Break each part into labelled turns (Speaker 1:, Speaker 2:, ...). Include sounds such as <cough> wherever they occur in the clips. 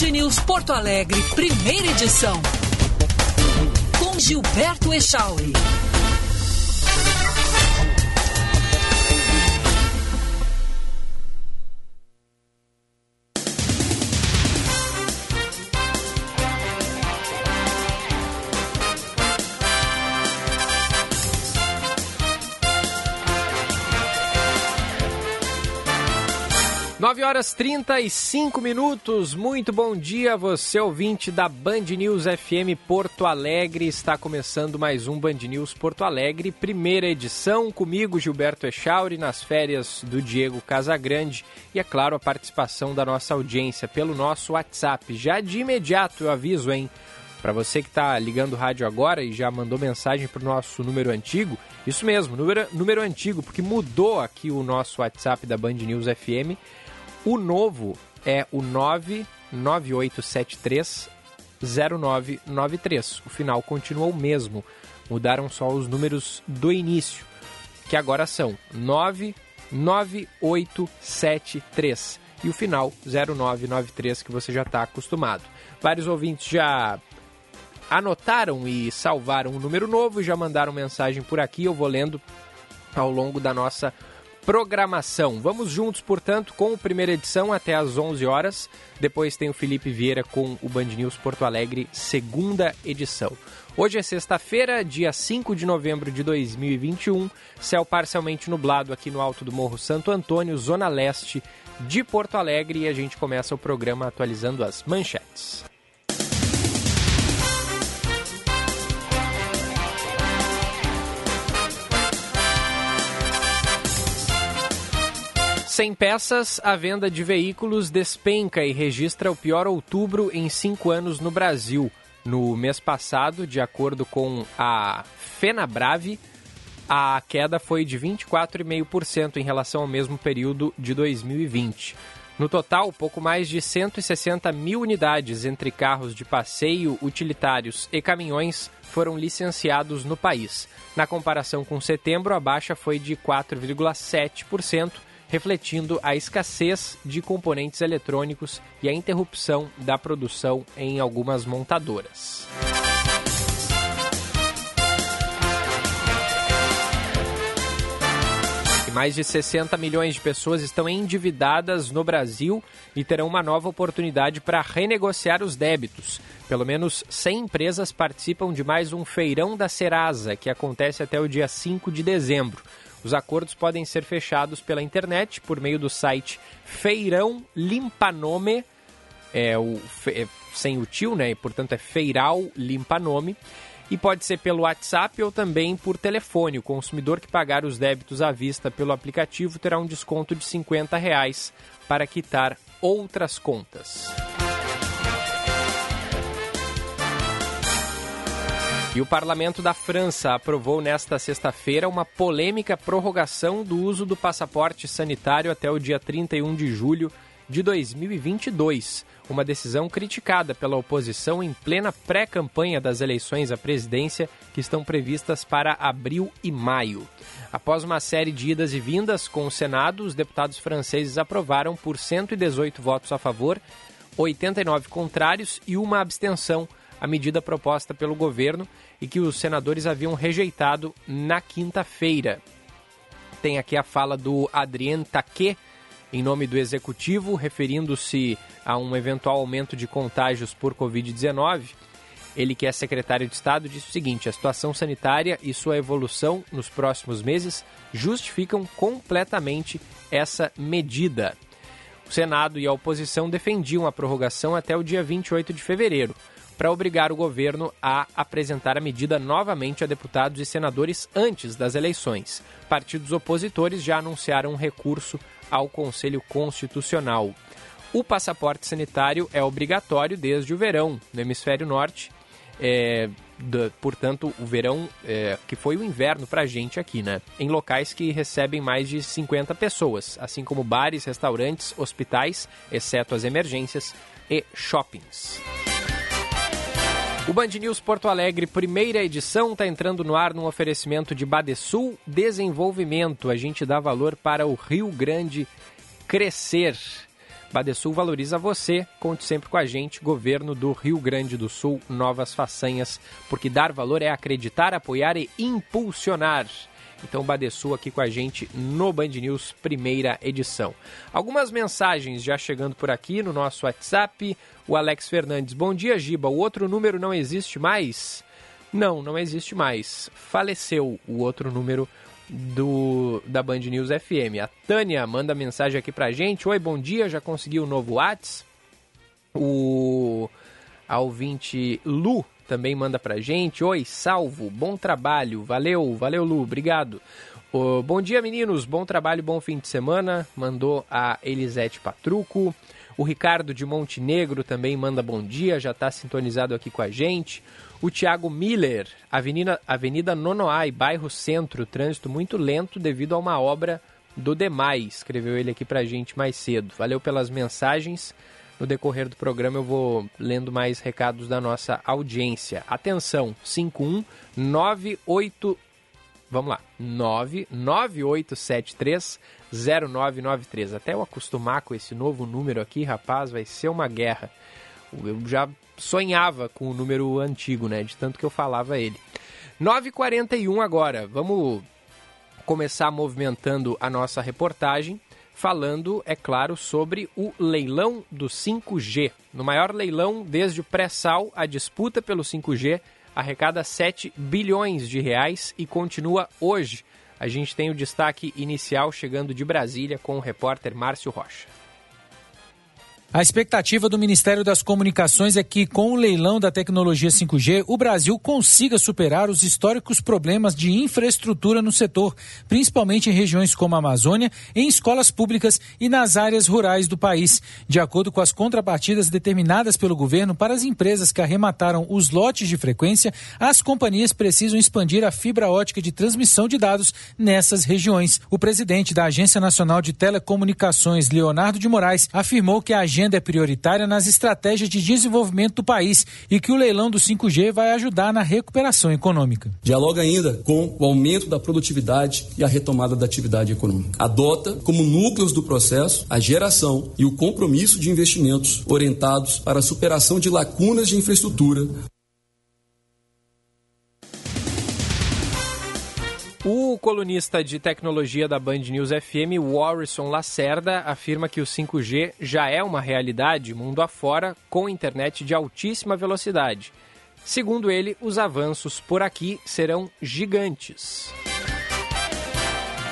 Speaker 1: Band News Porto Alegre, primeira edição. Com Gilberto Echauri.
Speaker 2: 9 horas 35 minutos. Muito bom dia, você ouvinte da Band News FM Porto Alegre. Está começando mais um Band News Porto Alegre, primeira edição. Comigo, Gilberto Echauri, nas férias do Diego Casagrande. E, é claro, a participação da nossa audiência pelo nosso WhatsApp. Já de imediato eu aviso, hein? Para você que está ligando o rádio agora e já mandou mensagem para o nosso número antigo, isso mesmo, número, número antigo, porque mudou aqui o nosso WhatsApp da Band News FM o novo é o 99873 0993. O final continua o mesmo. Mudaram só os números do início, que agora são 99873 e o final 0993 que você já está acostumado. Vários ouvintes já anotaram e salvaram o número novo e já mandaram mensagem por aqui. Eu vou lendo ao longo da nossa programação. Vamos juntos, portanto, com a primeira edição até às 11 horas. Depois tem o Felipe Vieira com o Band News Porto Alegre, segunda edição. Hoje é sexta-feira, dia 5 de novembro de 2021. Céu parcialmente nublado aqui no alto do Morro Santo Antônio, zona leste de Porto Alegre, e a gente começa o programa atualizando as manchetes. Sem peças, a venda de veículos despenca e registra o pior outubro em cinco anos no Brasil. No mês passado, de acordo com a FenaBrave, a queda foi de 24,5% em relação ao mesmo período de 2020. No total, pouco mais de 160 mil unidades entre carros de passeio, utilitários e caminhões foram licenciados no país. Na comparação com setembro, a baixa foi de 4,7%, refletindo a escassez de componentes eletrônicos e a interrupção da produção em algumas montadoras. mais de 60 milhões de pessoas estão endividadas no Brasil e terão uma nova oportunidade para renegociar os débitos. Pelo menos 100 empresas participam de mais um Feirão da Serasa, que acontece até o dia 5 de dezembro. Os acordos podem ser fechados pela internet por meio do site Feirão Limpanome, é o é, sem o tio, né? E, portanto é Feiral Limpanome. E pode ser pelo WhatsApp ou também por telefone. O consumidor que pagar os débitos à vista pelo aplicativo terá um desconto de 50 reais para quitar outras contas. E o parlamento da França aprovou nesta sexta-feira uma polêmica prorrogação do uso do passaporte sanitário até o dia 31 de julho de 2022. Uma decisão criticada pela oposição em plena pré-campanha das eleições à presidência, que estão previstas para abril e maio. Após uma série de idas e vindas com o Senado, os deputados franceses aprovaram por 118 votos a favor, 89 contrários e uma abstenção a medida proposta pelo governo e que os senadores haviam rejeitado na quinta-feira. Tem aqui a fala do Adrien Taquet, em nome do executivo, referindo-se a um eventual aumento de contágios por Covid-19. Ele, que é secretário de Estado, disse o seguinte: a situação sanitária e sua evolução nos próximos meses justificam completamente essa medida. O Senado e a oposição defendiam a prorrogação até o dia 28 de fevereiro para obrigar o governo a apresentar a medida novamente a deputados e senadores antes das eleições. Partidos opositores já anunciaram um recurso ao Conselho Constitucional. O passaporte sanitário é obrigatório desde o verão no hemisfério norte. É, da, portanto, o verão, é, que foi o inverno para a gente aqui, né? Em locais que recebem mais de 50 pessoas, assim como bares, restaurantes, hospitais, exceto as emergências, e shoppings. O Band News Porto Alegre, primeira edição, está entrando no ar num oferecimento de Badesul Desenvolvimento. A gente dá valor para o Rio Grande crescer. Badesul valoriza você. Conte sempre com a gente. Governo do Rio Grande do Sul, novas façanhas. Porque dar valor é acreditar, apoiar e impulsionar. Então, Badesul aqui com a gente no Band News, primeira edição. Algumas mensagens já chegando por aqui no nosso WhatsApp. O Alex Fernandes, bom dia, Giba. O outro número não existe mais? Não, não existe mais. Faleceu o outro número do da Band News FM. A Tânia manda mensagem aqui pra gente. Oi, bom dia, já consegui o novo Whats. O a ouvinte Lu também manda pra gente. Oi, salvo, bom trabalho, valeu, valeu Lu, obrigado. Oh, bom dia meninos, bom trabalho, bom fim de semana. Mandou a Elisete Patruco. O Ricardo de Montenegro também manda bom dia, já está sintonizado aqui com a gente. O Tiago Miller, Avenida, Avenida Nonoai, bairro Centro, trânsito muito lento devido a uma obra do Demai. Escreveu ele aqui pra gente mais cedo. Valeu pelas mensagens. No decorrer do programa eu vou lendo mais recados da nossa audiência. Atenção, 51988 Vamos lá, 99873 0993. Até eu acostumar com esse novo número aqui, rapaz, vai ser uma guerra. Eu já sonhava com o número antigo, né? De tanto que eu falava ele. 9h41 agora. Vamos começar movimentando a nossa reportagem, falando, é claro, sobre o leilão do 5G. No maior leilão desde o pré-sal, a disputa pelo 5G arrecada 7 bilhões de reais e continua hoje. A gente tem o destaque inicial chegando de Brasília com o repórter Márcio Rocha.
Speaker 3: A expectativa do Ministério das Comunicações é que, com o leilão da tecnologia 5G, o Brasil consiga superar os históricos problemas de infraestrutura no setor, principalmente em regiões como a Amazônia, em escolas públicas e nas áreas rurais do país. De acordo com as contrapartidas determinadas pelo governo para as empresas que arremataram os lotes de frequência, as companhias precisam expandir a fibra ótica de transmissão de dados nessas regiões. O presidente da Agência Nacional de Telecomunicações, Leonardo de Moraes, afirmou que a agenda é prioritária nas estratégias de desenvolvimento do país e que o leilão do 5G vai ajudar na recuperação econômica.
Speaker 4: Dialoga ainda com o aumento da produtividade e a retomada da atividade econômica. Adota como núcleos do processo a geração e o compromisso de investimentos orientados para a superação de lacunas de infraestrutura
Speaker 2: O colunista de tecnologia da Band News FM, Warrison Lacerda, afirma que o 5G já é uma realidade mundo afora com internet de altíssima velocidade. Segundo ele, os avanços por aqui serão gigantes.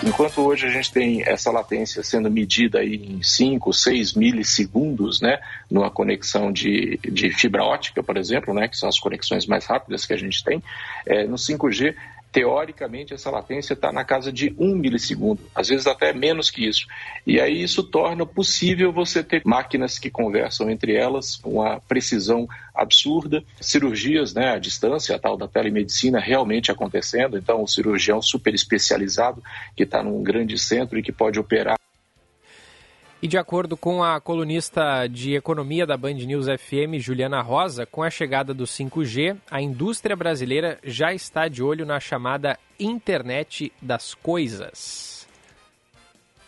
Speaker 5: Enquanto hoje a gente tem essa latência sendo medida aí em 5, 6 milissegundos, né, numa conexão de, de fibra ótica, por exemplo, né, que são as conexões mais rápidas que a gente tem, é, no 5G teoricamente essa latência está na casa de um milissegundo, às vezes até menos que isso. E aí isso torna possível você ter máquinas que conversam entre elas com uma precisão absurda, cirurgias né, à distância, a tal da telemedicina realmente acontecendo, então o cirurgião super especializado que está num grande centro e que pode operar
Speaker 2: e de acordo com a colunista de economia da Band News FM, Juliana Rosa, com a chegada do 5G, a indústria brasileira já está de olho na chamada internet das coisas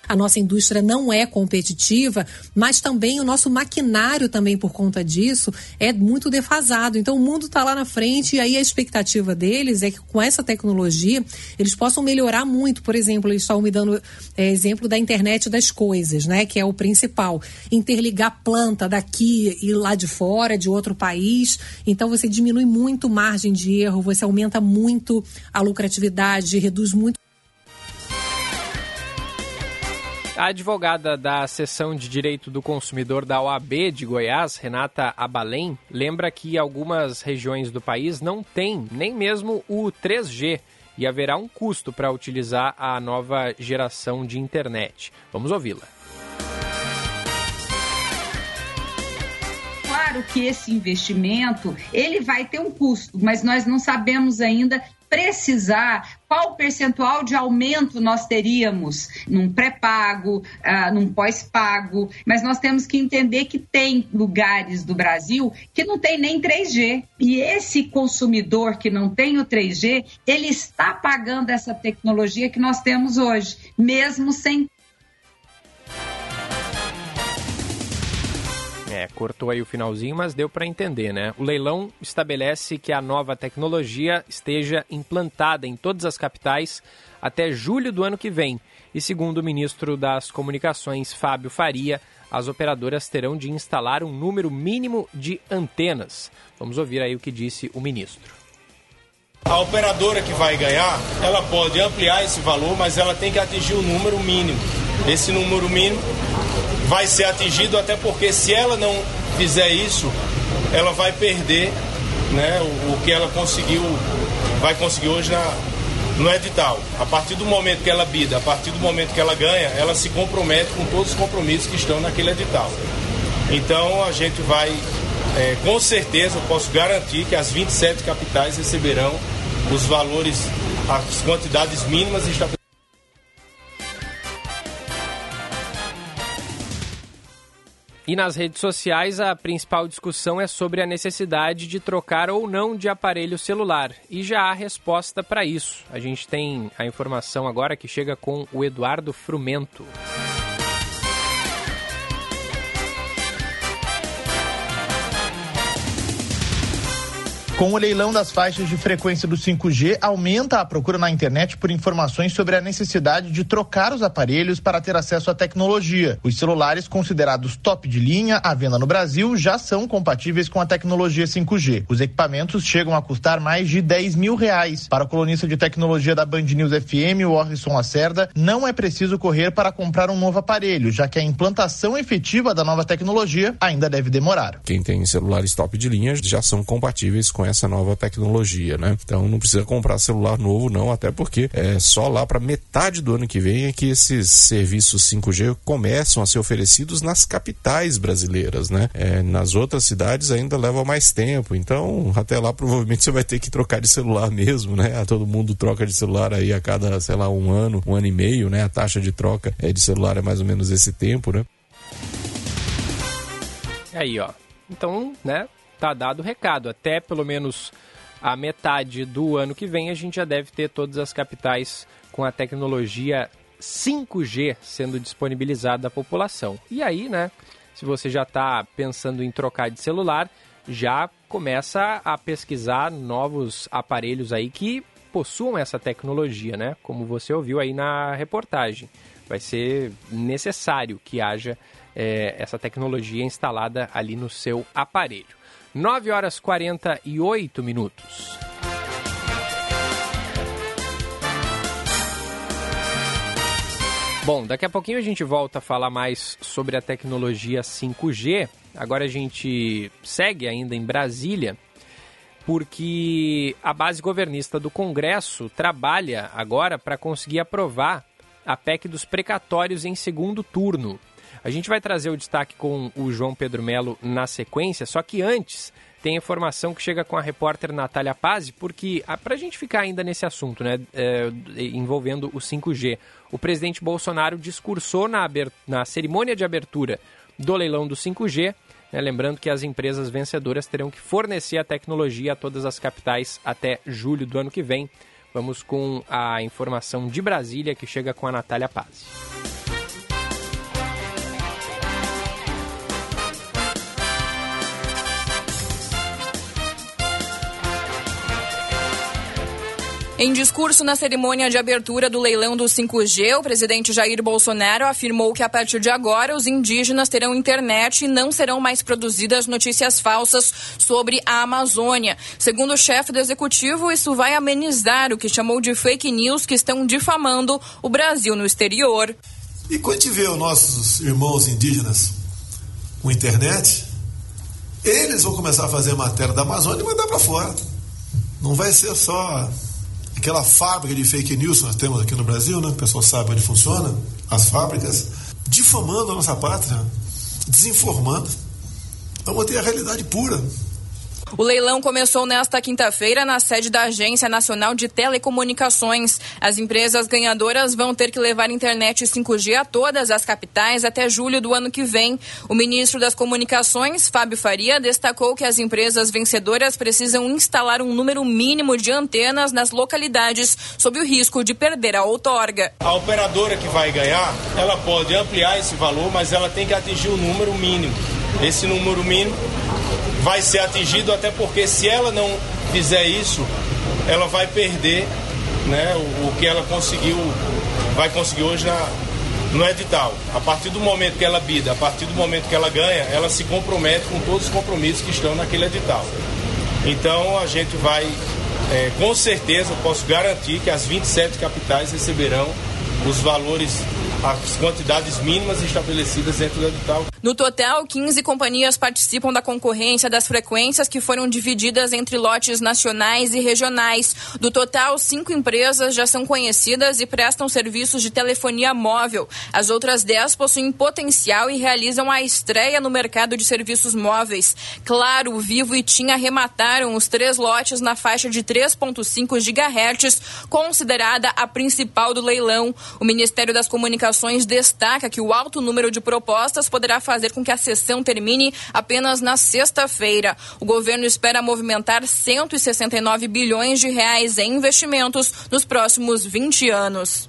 Speaker 6: a nossa indústria não é competitiva, mas também o nosso maquinário também por conta disso é muito defasado. Então o mundo está lá na frente e aí a expectativa deles é que com essa tecnologia eles possam melhorar muito. Por exemplo, eles estão me dando é, exemplo da internet das coisas, né? Que é o principal. Interligar planta daqui e lá de fora, de outro país. Então você diminui muito margem de erro, você aumenta muito a lucratividade, reduz muito
Speaker 2: A advogada da seção de direito do consumidor da OAB de Goiás, Renata Abalém, lembra que algumas regiões do país não têm nem mesmo o 3G e haverá um custo para utilizar a nova geração de internet. Vamos ouvi-la.
Speaker 7: claro que esse investimento ele vai ter um custo, mas nós não sabemos ainda precisar qual percentual de aumento nós teríamos num pré-pago, uh, num pós-pago, mas nós temos que entender que tem lugares do Brasil que não tem nem 3G. E esse consumidor que não tem o 3G, ele está pagando essa tecnologia que nós temos hoje, mesmo sem
Speaker 2: É, cortou aí o finalzinho, mas deu para entender, né? O leilão estabelece que a nova tecnologia esteja implantada em todas as capitais até julho do ano que vem. E segundo o ministro das Comunicações, Fábio Faria, as operadoras terão de instalar um número mínimo de antenas. Vamos ouvir aí o que disse o ministro.
Speaker 8: A operadora que vai ganhar, ela pode ampliar esse valor, mas ela tem que atingir o um número mínimo. Esse número mínimo vai ser atingido, até porque se ela não fizer isso, ela vai perder né, o, o que ela conseguiu, vai conseguir hoje na, no edital. A partir do momento que ela bida, a partir do momento que ela ganha, ela se compromete com todos os compromissos que estão naquele edital. Então a gente vai, é, com certeza, eu posso garantir que as 27 capitais receberão os valores, as quantidades mínimas estabelecidas.
Speaker 2: E nas redes sociais, a principal discussão é sobre a necessidade de trocar ou não de aparelho celular. E já há resposta para isso. A gente tem a informação agora que chega com o Eduardo Frumento.
Speaker 9: Com o leilão das faixas de frequência do 5G, aumenta a procura na internet por informações sobre a necessidade de trocar os aparelhos para ter acesso à tecnologia. Os celulares considerados top de linha à venda no Brasil já são compatíveis com a tecnologia 5G. Os equipamentos chegam a custar mais de 10 mil reais. Para o colunista de tecnologia da Band News FM, Orson Lacerda, não é preciso correr para comprar um novo aparelho, já que a implantação efetiva da nova tecnologia ainda deve demorar.
Speaker 10: Quem tem celulares top de linha já são compatíveis com essa nova tecnologia, né? Então não precisa comprar celular novo não, até porque é só lá para metade do ano que vem é que esses serviços 5G começam a ser oferecidos nas capitais brasileiras, né? É, nas outras cidades ainda leva mais tempo, então até lá provavelmente <laughs> você vai ter que trocar de celular mesmo, né? Todo mundo troca de celular aí a cada, sei lá, um ano, um ano e meio, né? A taxa de troca é, de celular é mais ou menos esse tempo, né?
Speaker 2: Aí, ó. Então, né? Tá dado o recado. Até pelo menos a metade do ano que vem a gente já deve ter todas as capitais com a tecnologia 5G sendo disponibilizada à população. E aí, né, se você já está pensando em trocar de celular, já começa a pesquisar novos aparelhos aí que possuam essa tecnologia, né? Como você ouviu aí na reportagem. Vai ser necessário que haja é, essa tecnologia instalada ali no seu aparelho. 9 horas 48 minutos. Bom, daqui a pouquinho a gente volta a falar mais sobre a tecnologia 5G. Agora a gente segue ainda em Brasília, porque a base governista do Congresso trabalha agora para conseguir aprovar a PEC dos precatórios em segundo turno. A gente vai trazer o destaque com o João Pedro Melo na sequência, só que antes tem informação que chega com a repórter Natália Pazzi, porque ah, para a gente ficar ainda nesse assunto, né, é, envolvendo o 5G, o presidente Bolsonaro discursou na, na cerimônia de abertura do leilão do 5G, né, lembrando que as empresas vencedoras terão que fornecer a tecnologia a todas as capitais até julho do ano que vem. Vamos com a informação de Brasília que chega com a Natália Pazzi.
Speaker 11: Em discurso na cerimônia de abertura do leilão do 5G, o presidente Jair Bolsonaro afirmou que a partir de agora os indígenas terão internet e não serão mais produzidas notícias falsas sobre a Amazônia. Segundo o chefe do executivo, isso vai amenizar o que chamou de fake news que estão difamando o Brasil no exterior.
Speaker 12: E quando tiver os nossos irmãos indígenas com internet, eles vão começar a fazer matéria da Amazônia e mandar para fora. Não vai ser só aquela fábrica de fake news que nós temos aqui no Brasil, né? O pessoal sabe onde funciona, as fábricas, difamando a nossa pátria, desinformando. Vamos ter a realidade pura.
Speaker 11: O leilão começou nesta quinta-feira na sede da Agência Nacional de Telecomunicações. As empresas ganhadoras vão ter que levar internet 5G a todas as capitais até julho do ano que vem. O ministro das Comunicações, Fábio Faria, destacou que as empresas vencedoras precisam instalar um número mínimo de antenas nas localidades, sob o risco de perder a outorga.
Speaker 8: A operadora que vai ganhar, ela pode ampliar esse valor, mas ela tem que atingir o um número mínimo. Esse número mínimo vai ser atingido, até porque se ela não fizer isso, ela vai perder né, o, o que ela conseguiu, vai conseguir hoje na, no edital. A partir do momento que ela bida, a partir do momento que ela ganha, ela se compromete com todos os compromissos que estão naquele edital. Então a gente vai, é, com certeza, posso garantir que as 27 capitais receberão os valores as quantidades mínimas estabelecidas dentro do edital.
Speaker 11: No total, 15 companhias participam da concorrência das frequências que foram divididas entre lotes nacionais e regionais. Do total, cinco empresas já são conhecidas e prestam serviços de telefonia móvel. As outras 10 possuem potencial e realizam a estreia no mercado de serviços móveis. Claro, Vivo e TIM arremataram os três lotes na faixa de 3,5 GHz, considerada a principal do leilão. O Ministério das Comunicações destaca que o alto número de propostas poderá fazer com que a sessão termine apenas na sexta-feira. O governo espera movimentar 169 bilhões de reais em investimentos nos próximos 20 anos.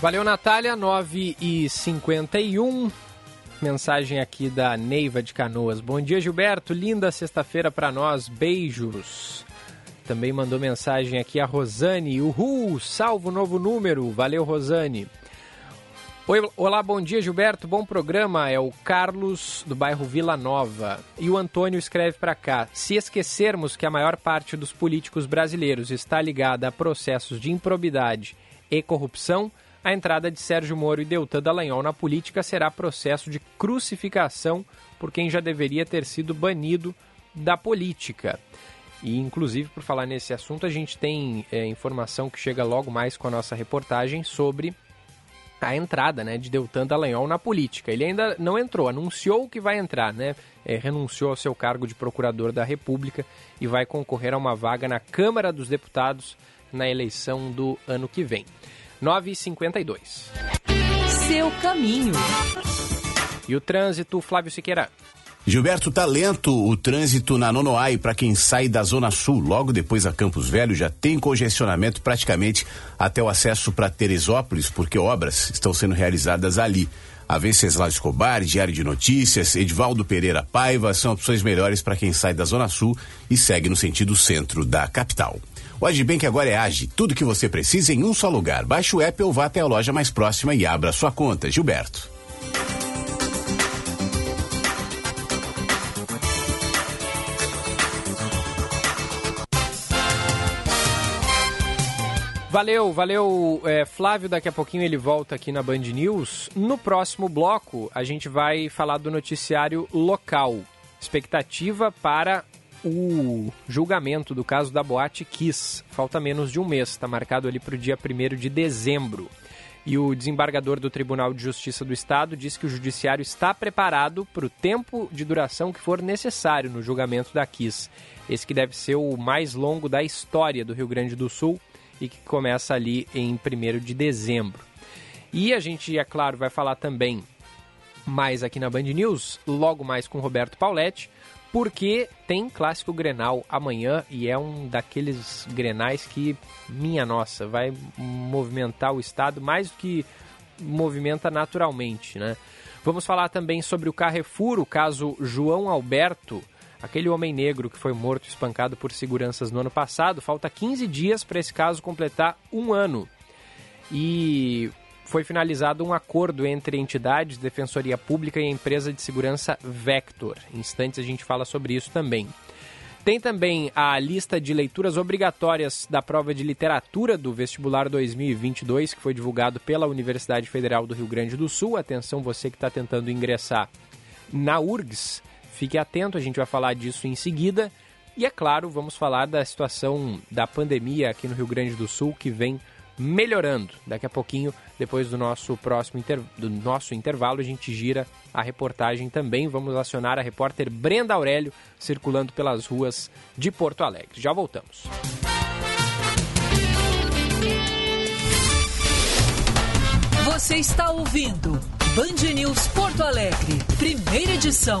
Speaker 2: Valeu, Natália. 9 e 51 Mensagem aqui da Neiva de Canoas. Bom dia, Gilberto. Linda sexta-feira para nós. Beijos. Também mandou mensagem aqui a Rosane. Uhul, salvo novo número. Valeu, Rosane. Oi, olá, bom dia, Gilberto. Bom programa. É o Carlos do bairro Vila Nova. E o Antônio escreve para cá: se esquecermos que a maior parte dos políticos brasileiros está ligada a processos de improbidade e corrupção, a entrada de Sérgio Moro e Deltan Dallagnol na política será processo de crucificação por quem já deveria ter sido banido da política. E, inclusive, por falar nesse assunto, a gente tem é, informação que chega logo mais com a nossa reportagem sobre a entrada né, de Deltan Dallagnol na política. Ele ainda não entrou, anunciou que vai entrar, né? É, renunciou ao seu cargo de procurador da República e vai concorrer a uma vaga na Câmara dos Deputados na eleição do ano que vem. 9h52.
Speaker 1: Seu caminho.
Speaker 2: E o trânsito, Flávio Siqueira.
Speaker 13: Gilberto, tá lento o trânsito na Nonoai para quem sai da Zona Sul. Logo depois a Campos Velho já tem congestionamento praticamente até o acesso para Teresópolis, porque obras estão sendo realizadas ali. A Venceslau Escobar, Diário de Notícias, Edvaldo Pereira Paiva são opções melhores para quem sai da Zona Sul e segue no sentido centro da capital. O Agibank agora é Age, tudo que você precisa em um só lugar. Baixe o app ou vá até a loja mais próxima e abra sua conta. Gilberto.
Speaker 2: Valeu, valeu, é, Flávio. Daqui a pouquinho ele volta aqui na Band News. No próximo bloco, a gente vai falar do noticiário local. Expectativa para o julgamento do caso da Boate Kiss. Falta menos de um mês, está marcado ali para o dia 1 de dezembro. E o desembargador do Tribunal de Justiça do Estado diz que o judiciário está preparado para o tempo de duração que for necessário no julgamento da Kiss. Esse que deve ser o mais longo da história do Rio Grande do Sul e que começa ali em 1 de dezembro. E a gente, é claro, vai falar também mais aqui na Band News, logo mais com Roberto Pauletti, porque tem clássico Grenal amanhã e é um daqueles Grenais que, minha nossa, vai movimentar o estado mais do que movimenta naturalmente, né? Vamos falar também sobre o Carrefour, o caso João Alberto, aquele homem negro que foi morto espancado por seguranças no ano passado. Falta 15 dias para esse caso completar um ano. E foi finalizado um acordo entre entidades, Defensoria Pública e a empresa de segurança Vector. Em instantes a gente fala sobre isso também. Tem também a lista de leituras obrigatórias da prova de literatura do vestibular 2022, que foi divulgado pela Universidade Federal do Rio Grande do Sul. Atenção, você que está tentando ingressar na URGS Fique atento, a gente vai falar disso em seguida. E é claro, vamos falar da situação da pandemia aqui no Rio Grande do Sul que vem melhorando. Daqui a pouquinho, depois do nosso próximo inter... do nosso intervalo, a gente gira a reportagem também. Vamos acionar a repórter Brenda Aurélio circulando pelas ruas de Porto Alegre. Já voltamos.
Speaker 1: Você está ouvindo Band News Porto Alegre, primeira edição.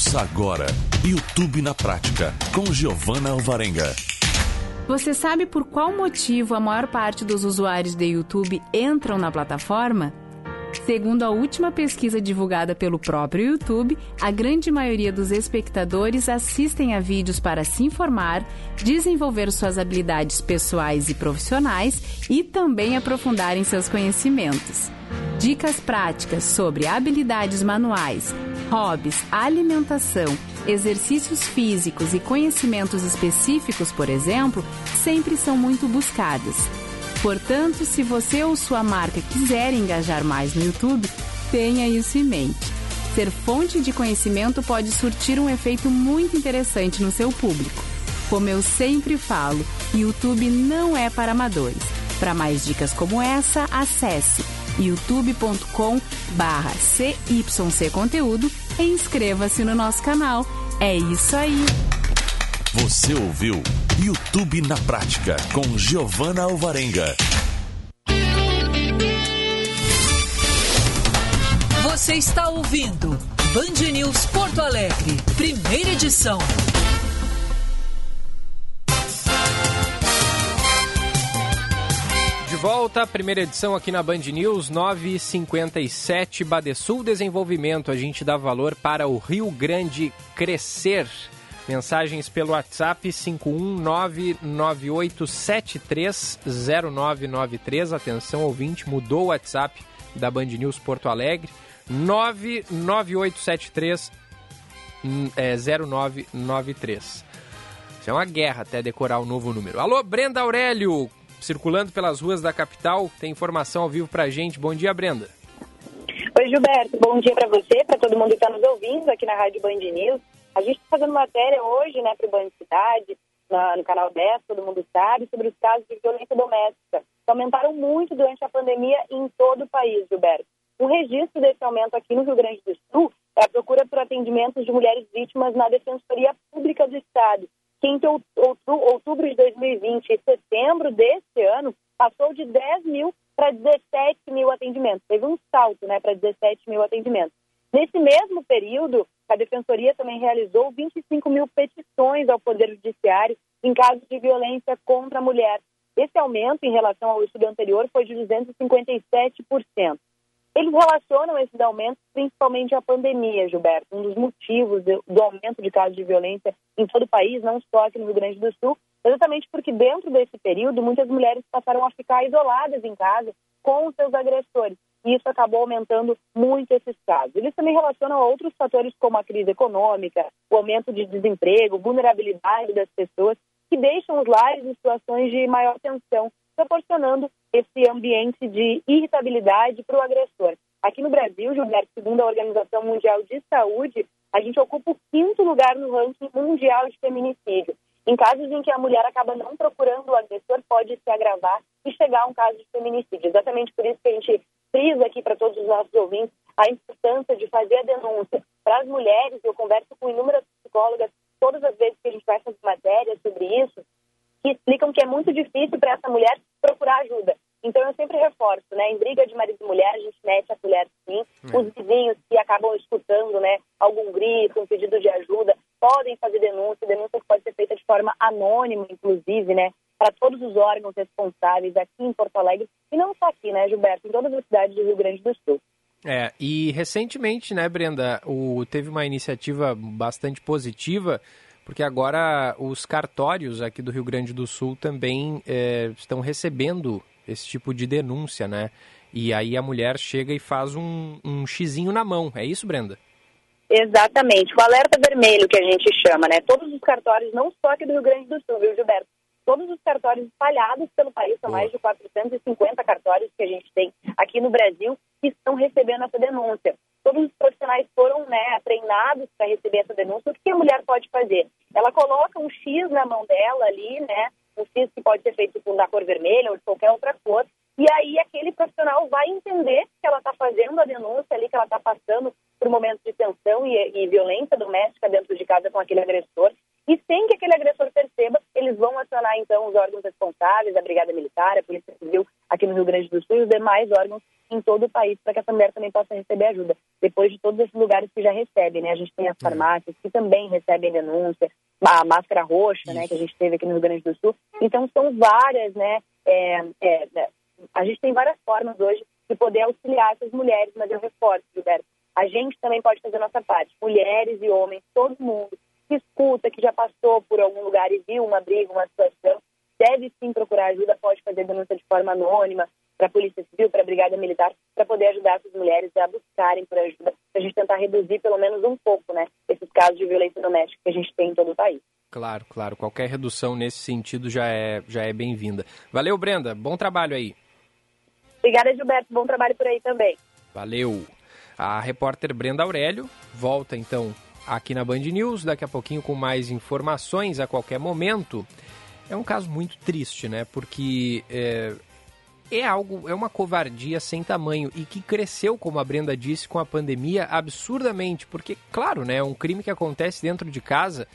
Speaker 14: Ouça agora YouTube na Prática com Giovana Alvarenga.
Speaker 15: Você sabe por qual motivo a maior parte dos usuários de YouTube entram na plataforma? Segundo a última pesquisa divulgada pelo próprio YouTube, a grande maioria dos espectadores assistem a vídeos para se informar, desenvolver suas habilidades pessoais e profissionais e também aprofundarem seus conhecimentos. Dicas práticas sobre habilidades manuais, hobbies, alimentação, exercícios físicos e conhecimentos específicos, por exemplo, sempre são muito buscadas. Portanto, se você ou sua marca quiser engajar mais no YouTube, tenha isso em mente. Ser fonte de conhecimento pode surtir um efeito muito interessante no seu público. Como eu sempre falo, YouTube não é para amadores. Para mais dicas como essa, acesse youtube.com barra CYC Conteúdo e inscreva-se no nosso canal. É isso aí!
Speaker 14: Você ouviu YouTube na Prática com Giovana Alvarenga.
Speaker 1: Você está ouvindo Band News Porto Alegre, primeira edição.
Speaker 2: De volta, primeira edição aqui na Band News, 957 Badesul Desenvolvimento. A gente dá valor para o Rio Grande crescer. Mensagens pelo WhatsApp 51988730993. Atenção, ouvinte, mudou o WhatsApp da Band News Porto Alegre. 99873 é, 0993. Isso é uma guerra até decorar o novo número. Alô, Brenda Aurélio, circulando pelas ruas da capital, tem informação ao vivo pra gente. Bom dia, Brenda.
Speaker 16: Oi, Gilberto. Bom dia para você, para todo mundo que está nos ouvindo aqui na Rádio Band News. A gente está fazendo matéria hoje, né, para o Band Cidade, na, no canal 10, todo mundo sabe, sobre os casos de violência doméstica, que aumentaram muito durante a pandemia em todo o país, Gilberto. O registro desse aumento aqui no Rio Grande do Sul é a procura por atendimentos de mulheres vítimas na Defensoria Pública do Estado, que entre outubro de 2020 e setembro deste ano passou de 10 mil para 17 mil atendimentos. Teve um salto né, para 17 mil atendimentos. Nesse mesmo período, a Defensoria também realizou 25 mil petições ao Poder Judiciário em casos de violência contra a mulher. Esse aumento em relação ao estudo anterior foi de 257%. Eles relacionam esses aumentos principalmente à pandemia, Gilberto. Um dos motivos do aumento de casos de violência em todo o país, não só aqui no Rio Grande do Sul, exatamente porque dentro desse período muitas mulheres passaram a ficar isoladas em casa com os seus agressores e isso acabou aumentando muito esses casos. Eles também relacionam a outros fatores como a crise econômica, o aumento de desemprego, vulnerabilidade das pessoas, que deixam os lares em situações de maior tensão, proporcionando esse ambiente de irritabilidade para o agressor. Aqui no Brasil, Gilberto, segundo a Organização Mundial de Saúde, a gente ocupa o quinto lugar no ranking mundial de feminicídio. Em casos em que a mulher acaba não procurando o agressor, pode se agravar e chegar a um caso de feminicídio. Exatamente por isso que a gente frisa aqui para todos os nossos ouvintes a importância de fazer a denúncia. Para as mulheres, eu converso com inúmeras psicólogas todas as vezes que a gente fazer matérias sobre isso, que explicam que é muito difícil para essa mulher procurar ajuda. Então eu sempre reforço, né? Em briga de marido e mulher, a gente mete a colher sim. Hum. Os vizinhos que acabam escutando, né, algum grito, um pedido de ajuda, podem fazer denúncia, denúncia que pode ser feita de forma anônima, inclusive, né? Para todos os órgãos responsáveis aqui em Porto Alegre, e não só aqui, né, Gilberto, em todas as cidades do Rio Grande do Sul.
Speaker 2: É, e recentemente, né, Brenda, o, teve uma iniciativa bastante positiva, porque agora os cartórios aqui do Rio Grande do Sul também é, estão recebendo esse tipo de denúncia, né? E aí a mulher chega e faz um, um xizinho na mão. É isso, Brenda?
Speaker 16: Exatamente. O alerta vermelho que a gente chama, né? Todos os cartórios, não só aqui do Rio Grande do Sul, viu, Gilberto? Todos os cartórios espalhados pelo país, são mais de 450 cartórios que a gente tem aqui no Brasil, que estão recebendo essa denúncia. Todos os profissionais foram né, treinados para receber essa denúncia. O que a mulher pode fazer? Ela coloca um X na mão dela ali, né? Um X que pode ser feito com da cor vermelha ou de qualquer outra cor. E aí aquele profissional vai entender que ela está fazendo a denúncia ali, que ela está passando por momentos de tensão e, e violência doméstica dentro de casa com aquele agressor. E sem que aquele agressor perceba, eles vão acionar então os órgãos responsáveis, a Brigada Militar, a Polícia Civil aqui no Rio Grande do Sul e os demais órgãos em todo o país para que essa mulher também possa receber ajuda. Depois de todos esses lugares que já recebem, né? A gente tem as farmácias que também recebem denúncia, a máscara roxa, né? Que a gente teve aqui no Rio Grande do Sul. Então são várias, né? É, é, né, a gente tem várias formas hoje de poder auxiliar essas mulheres, mas eu reforço, Gilberto, a gente também pode fazer a nossa parte. Mulheres e homens, todo mundo que escuta, que já passou por algum lugar e viu uma briga, uma situação, deve sim procurar ajuda, pode fazer denúncia de forma anônima para a Polícia Civil, para a Brigada Militar, para poder ajudar essas mulheres a buscarem por ajuda, para a gente tentar reduzir pelo menos um pouco, né, esses casos de violência doméstica que a gente tem em todo o país.
Speaker 2: Claro, claro. Qualquer redução nesse sentido já é, já é bem-vinda. Valeu, Brenda. Bom trabalho aí.
Speaker 16: Obrigada, Gilberto. Bom trabalho por aí também.
Speaker 2: Valeu. A repórter Brenda Aurélio volta então aqui na Band News, daqui a pouquinho com mais informações a qualquer momento. É um caso muito triste, né? Porque é, é algo, é uma covardia sem tamanho e que cresceu, como a Brenda disse, com a pandemia absurdamente. Porque, claro, né? Um crime que acontece dentro de casa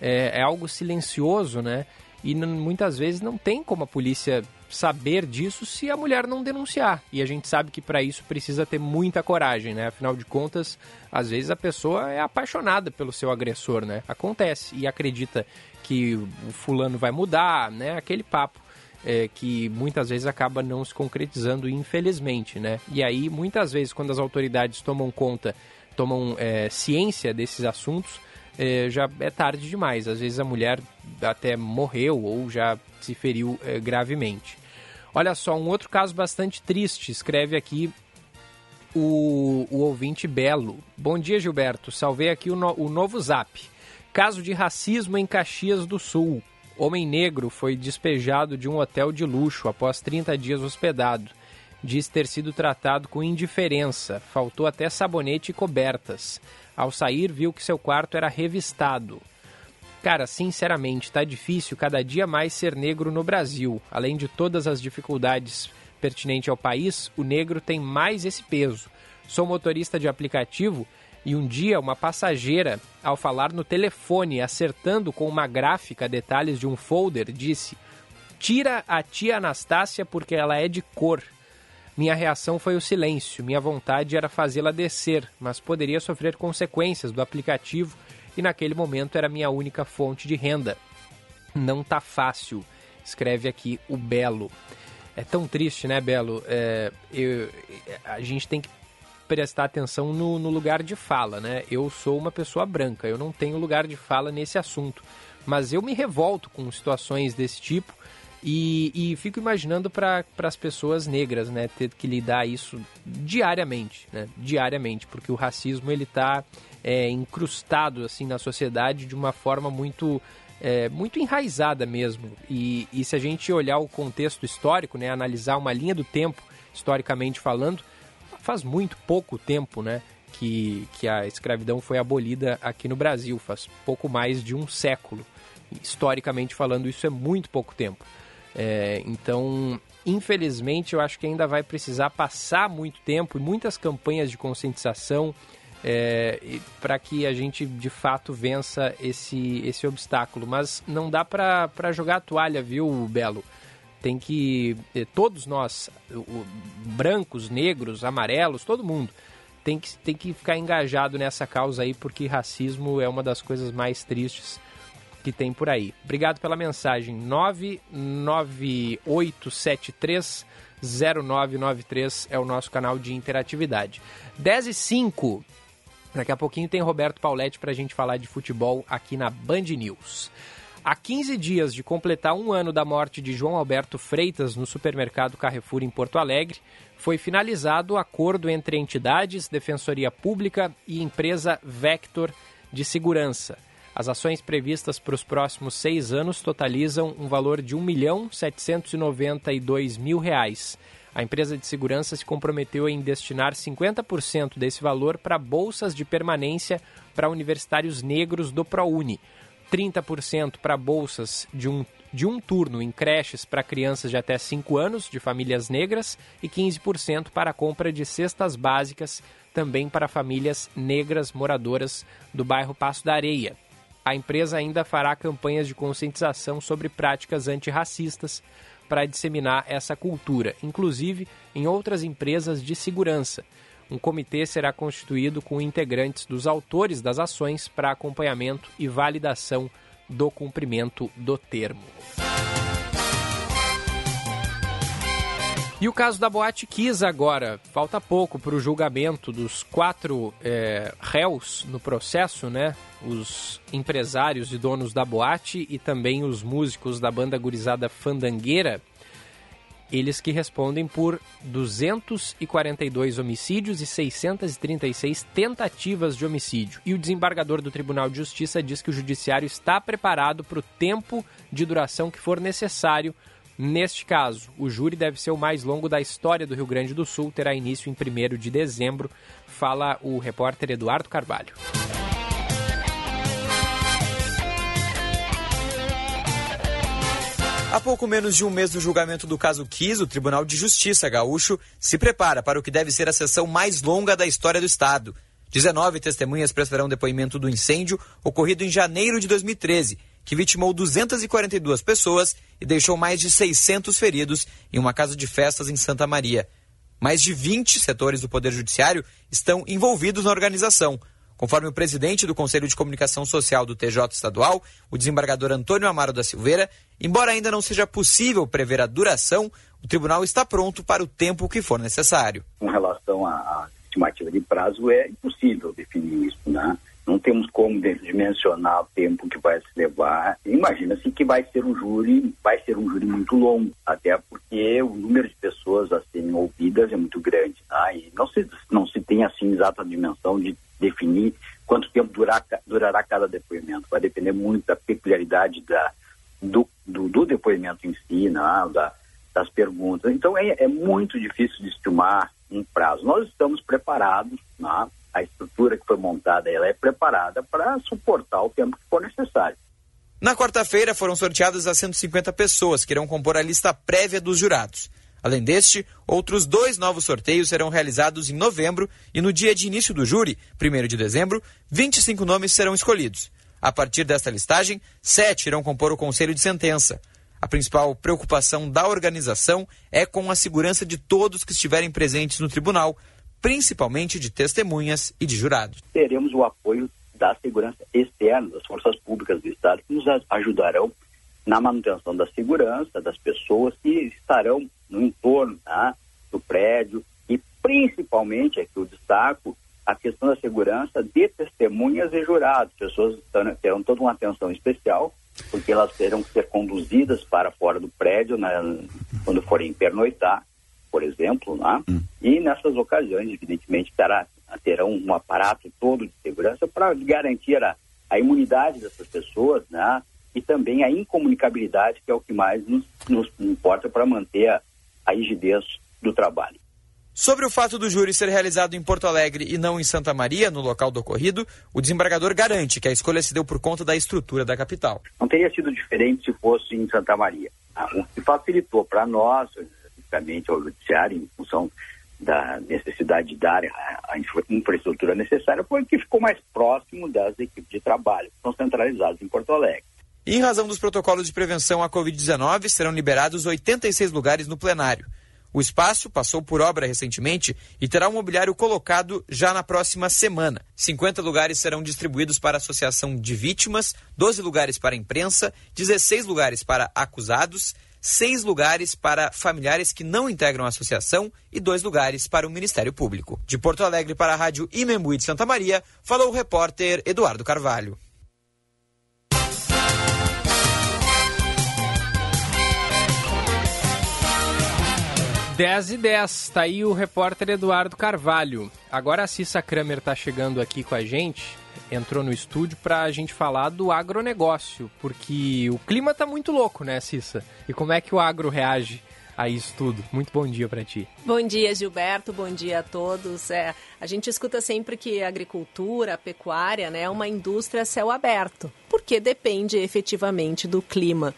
Speaker 2: é, é algo silencioso, né? E muitas vezes não tem como a polícia saber disso se a mulher não denunciar. E a gente sabe que para isso precisa ter muita coragem, né? Afinal de contas, às vezes a pessoa é apaixonada pelo seu agressor, né? Acontece e acredita que o fulano vai mudar, né? Aquele papo. É, que muitas vezes acaba não se concretizando, infelizmente, né? E aí, muitas vezes, quando as autoridades tomam conta, tomam é, ciência desses assuntos, é, já é tarde demais. Às vezes a mulher até morreu ou já se feriu é, gravemente. Olha só, um outro caso bastante triste, escreve aqui o, o ouvinte Belo. Bom dia, Gilberto. Salvei aqui o, no, o novo zap. Caso de racismo em Caxias do Sul. Homem negro foi despejado de um hotel de luxo após 30 dias hospedado. Diz ter sido tratado com indiferença, faltou até sabonete e cobertas. Ao sair, viu que seu quarto era revistado. Cara, sinceramente, tá difícil cada dia mais ser negro no Brasil. Além de todas as dificuldades pertinentes ao país, o negro tem mais esse peso. Sou motorista de aplicativo e um dia uma passageira, ao falar no telefone, acertando com uma gráfica detalhes de um folder, disse: Tira a tia Anastácia porque ela é de cor. Minha reação foi o silêncio. Minha vontade era fazê-la descer, mas poderia sofrer consequências do aplicativo e naquele momento era minha única fonte de renda. Não tá fácil, escreve aqui o Belo. É tão triste, né, Belo? É, eu, a gente tem que prestar atenção no, no, lugar de fala, né? Eu sou uma pessoa branca, eu não tenho lugar de fala nesse assunto. Mas eu me revolto com situações desse tipo e, e fico imaginando para as pessoas negras, né? Ter que lidar isso diariamente, né? Diariamente, porque o racismo ele está é, incrustado assim na sociedade de uma forma muito é, muito enraizada mesmo. E, e, se a gente olhar o contexto histórico, né, analisar uma linha do tempo, historicamente falando, faz muito pouco tempo né, que, que a escravidão foi abolida aqui no Brasil, faz pouco mais de um século. Historicamente falando, isso é muito pouco tempo. É, então, infelizmente, eu acho que ainda vai precisar passar muito tempo e muitas campanhas de conscientização é, para que a gente de fato vença esse, esse obstáculo. Mas não dá para jogar a toalha, viu, Belo? Tem que. Eh, todos nós, brancos, negros, amarelos, todo mundo, tem que, tem que ficar engajado nessa causa aí, porque racismo é uma das coisas mais tristes que tem por aí. Obrigado pela mensagem. 99873 0993 é o nosso canal de interatividade. 10 e 5. Daqui a pouquinho tem Roberto Pauletti para a gente falar de futebol aqui na Band News. Há 15 dias de completar um ano da morte de João Alberto Freitas no supermercado Carrefour em Porto Alegre, foi finalizado o acordo entre entidades, Defensoria Pública e empresa Vector de Segurança. As ações previstas para os próximos seis anos totalizam um valor de R$ 1 milhão 792 mil reais. A empresa de segurança se comprometeu em destinar 50% desse valor para bolsas de permanência para universitários negros do ProUni, 30% para bolsas de um, de um turno em creches para crianças de até 5 anos de famílias negras e 15% para a compra de cestas básicas também para famílias negras moradoras do bairro Passo da Areia. A empresa ainda fará campanhas de conscientização sobre práticas antirracistas para disseminar essa cultura, inclusive em outras empresas de segurança. Um comitê será constituído com integrantes dos autores das ações para acompanhamento e validação do cumprimento do termo. E o caso da Boate Kiss agora, falta pouco para o julgamento dos quatro é, réus no processo, né? Os empresários e donos da boate e também os músicos da banda gurizada Fandangueira. Eles que respondem por 242 homicídios e 636 tentativas de homicídio. E o desembargador do Tribunal de Justiça diz que o judiciário está preparado para o tempo de duração que for necessário Neste caso, o júri deve ser o mais longo da história do Rio Grande do Sul, terá início em 1 de dezembro, fala o repórter Eduardo Carvalho.
Speaker 17: Há pouco menos de um mês do julgamento do caso Kiss, o Tribunal de Justiça gaúcho se prepara para o que deve ser a sessão mais longa da história do Estado. 19 testemunhas prestarão depoimento do incêndio ocorrido em janeiro de 2013 que vitimou 242 pessoas e deixou mais de 600 feridos em uma casa de festas em Santa Maria. Mais de 20 setores do Poder Judiciário estão envolvidos na organização. Conforme o presidente do Conselho de Comunicação Social do TJ estadual, o desembargador Antônio Amaro da Silveira, embora ainda não seja possível prever a duração, o tribunal está pronto para o tempo que for necessário.
Speaker 18: Com relação à estimativa de prazo, é impossível definir isso, né? Não temos como dimensionar o tempo que vai se levar. Imagina-se que vai ser um júri, vai ser um júri muito longo, até porque o número de pessoas a serem ouvidas é muito grande, tá? e não se, não se tem assim exata dimensão de definir quanto tempo durar, durará cada depoimento. Vai depender muito da peculiaridade da, do, do, do depoimento em si, né? da, das perguntas. Então é, é muito difícil de estimar um prazo. Nós estamos preparados, né? A estrutura que foi montada ela é preparada para suportar o tempo que for necessário.
Speaker 17: Na quarta-feira foram sorteadas as 150 pessoas que irão compor a lista prévia dos jurados. Além deste, outros dois novos sorteios serão realizados em novembro e no dia de início do júri, 1 de dezembro, 25 nomes serão escolhidos. A partir desta listagem, sete irão compor o conselho de sentença. A principal preocupação da organização é com a segurança de todos que estiverem presentes no tribunal, principalmente de testemunhas e de jurados.
Speaker 18: Teremos o apoio da segurança externa, das forças públicas do Estado, que nos ajudarão na manutenção da segurança das pessoas que estarão no entorno tá, do prédio e principalmente, aqui eu destaco, a questão da segurança de testemunhas e jurados. Pessoas terão toda uma atenção especial, porque elas terão que ser conduzidas para fora do prédio né, quando forem pernoitar por exemplo, né? Hum. e nessas ocasiões, evidentemente, terá, terão um aparato todo de segurança para garantir a, a imunidade dessas pessoas né? e também a incomunicabilidade, que é o que mais nos, nos importa para manter a, a rigidez do trabalho.
Speaker 17: Sobre o fato do júri ser realizado em Porto Alegre e não em Santa Maria, no local do ocorrido, o desembargador garante que a escolha se deu por conta da estrutura da capital.
Speaker 18: Não teria sido diferente se fosse em Santa Maria. O que facilitou para nós, especificamente ao judiciário, em função da necessidade de dar a, infraestrutura necessária, foi que ficou mais próximo das equipes de trabalho, que são centralizadas em Porto Alegre.
Speaker 17: em razão dos protocolos de prevenção à Covid-19, serão liberados 86 lugares no plenário. O espaço passou por obra recentemente e terá um mobiliário colocado já na próxima semana. 50 lugares serão distribuídos para a Associação de Vítimas, 12 lugares para a imprensa, 16 lugares para acusados, seis lugares para familiares que não integram a associação e dois lugares para o Ministério Público. De Porto Alegre para a Rádio Imembuí de Santa Maria, falou o repórter Eduardo Carvalho.
Speaker 2: 10 e 10, tá aí o repórter Eduardo Carvalho. Agora a Cissa Kramer tá chegando aqui com a gente, entrou no estúdio para a gente falar do agronegócio, porque o clima tá muito louco, né, Cissa? E como é que o agro reage a isso tudo. Muito bom dia para ti.
Speaker 19: Bom dia, Gilberto. Bom dia a todos. É, a gente escuta sempre que a agricultura, a pecuária, né, é uma indústria a céu aberto, porque depende efetivamente do clima.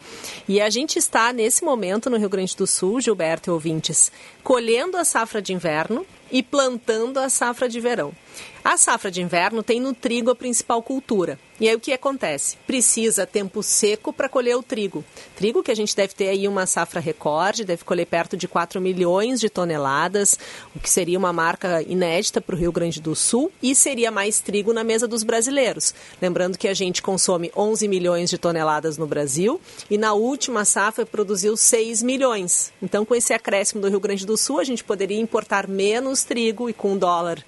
Speaker 19: E a gente está nesse momento no Rio Grande do Sul, Gilberto e ouvintes, colhendo a safra de inverno e plantando a safra de verão. A safra de inverno tem no trigo a principal cultura. E aí o que acontece? Precisa tempo seco para colher o trigo. Trigo que a gente deve ter aí uma safra recorde, deve colher perto de 4 milhões de toneladas, o que seria uma marca inédita para o Rio Grande do Sul e seria mais trigo na mesa dos brasileiros. Lembrando que a gente consome 11 milhões de toneladas no Brasil e na última safra produziu 6 milhões. Então, com esse acréscimo do Rio Grande do Sul, a gente poderia importar menos trigo e com dólar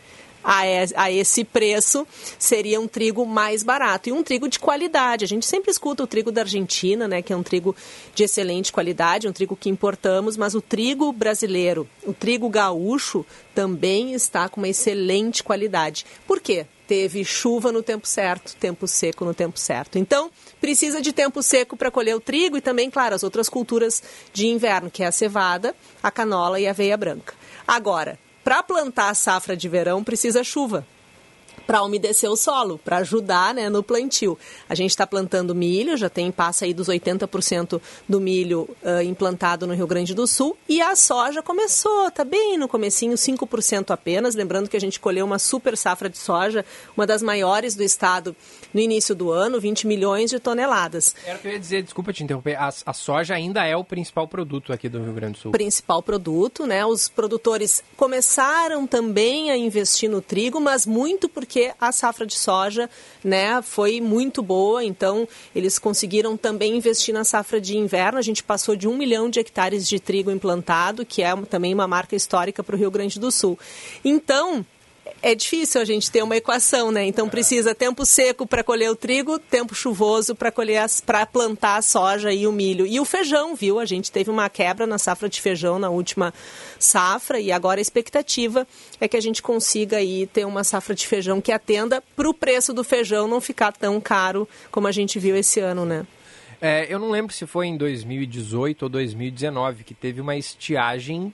Speaker 19: a, esse preço, seria um trigo mais barato. E um trigo de qualidade. A gente sempre escuta o trigo da Argentina, né, que é um trigo de excelente qualidade, um trigo que importamos, mas o trigo brasileiro, o trigo gaúcho, também está com uma excelente qualidade. Por quê? Teve chuva no tempo certo, tempo seco no tempo certo. Então, precisa de tempo seco para colher o trigo e também, claro, as outras culturas de inverno, que é a cevada, a canola e a aveia branca. Agora, para plantar a safra de verão precisa chuva. Para umedecer o solo, para ajudar né, no plantio. A gente está plantando milho, já tem passa aí dos 80% do milho uh, implantado no Rio Grande do Sul. E a soja começou, tá bem no comecinho, 5% apenas, lembrando que a gente colheu uma super safra de soja, uma das maiores do estado no início do ano, 20 milhões de toneladas.
Speaker 2: Era o que eu ia dizer, desculpa te interromper, a, a soja ainda é o principal produto aqui do Rio Grande do Sul.
Speaker 19: Principal produto, né? Os produtores começaram também a investir no trigo, mas muito porque porque a safra de soja né, foi muito boa, então eles conseguiram também investir na safra de inverno. A gente passou de um milhão de hectares de trigo implantado, que é também uma marca histórica para o Rio Grande do Sul. Então, é difícil a gente ter uma equação, né? Então precisa tempo seco para colher o trigo, tempo chuvoso para colher para plantar a soja e o milho. E o feijão, viu? A gente teve uma quebra na safra de feijão na última safra e agora a expectativa é que a gente consiga aí ter uma safra de feijão que atenda para o preço do feijão não ficar tão caro como a gente viu esse ano, né?
Speaker 2: É, eu não lembro se foi em 2018 ou 2019 que teve uma estiagem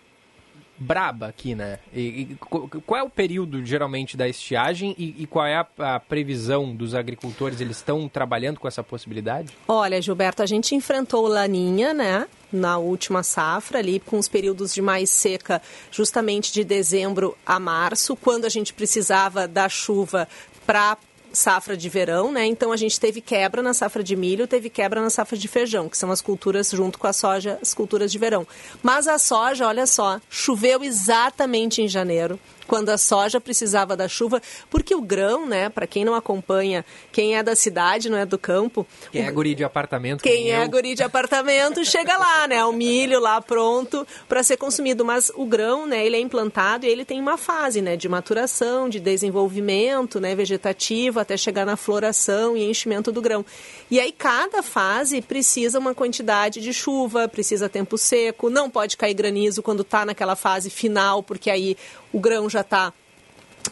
Speaker 2: braba aqui, né? E, e, qual é o período geralmente da estiagem e, e qual é a, a, previsão dos agricultores? Eles estão trabalhando com essa possibilidade?
Speaker 19: Olha, Gilberto, a gente enfrentou laninha, né? Na última safra, ali com os períodos de mais seca, justamente de dezembro a março, quando a gente precisava da chuva para safra de verão, né? Então a gente teve quebra na safra de milho, teve quebra na safra de feijão, que são as culturas junto com a soja, as culturas de verão. Mas a soja, olha só, choveu exatamente em janeiro quando a soja precisava da chuva, porque o grão, né, para quem não acompanha, quem é da cidade, não é do campo.
Speaker 2: Quem
Speaker 19: o...
Speaker 2: é guri de apartamento.
Speaker 19: Quem é eu. guri de apartamento chega lá, né, o milho lá pronto para ser consumido, mas o grão, né, ele é implantado e ele tem uma fase, né, de maturação, de desenvolvimento, né, vegetativo até chegar na floração e enchimento do grão. E aí cada fase precisa uma quantidade de chuva, precisa tempo seco, não pode cair granizo quando está naquela fase final, porque aí o grão já está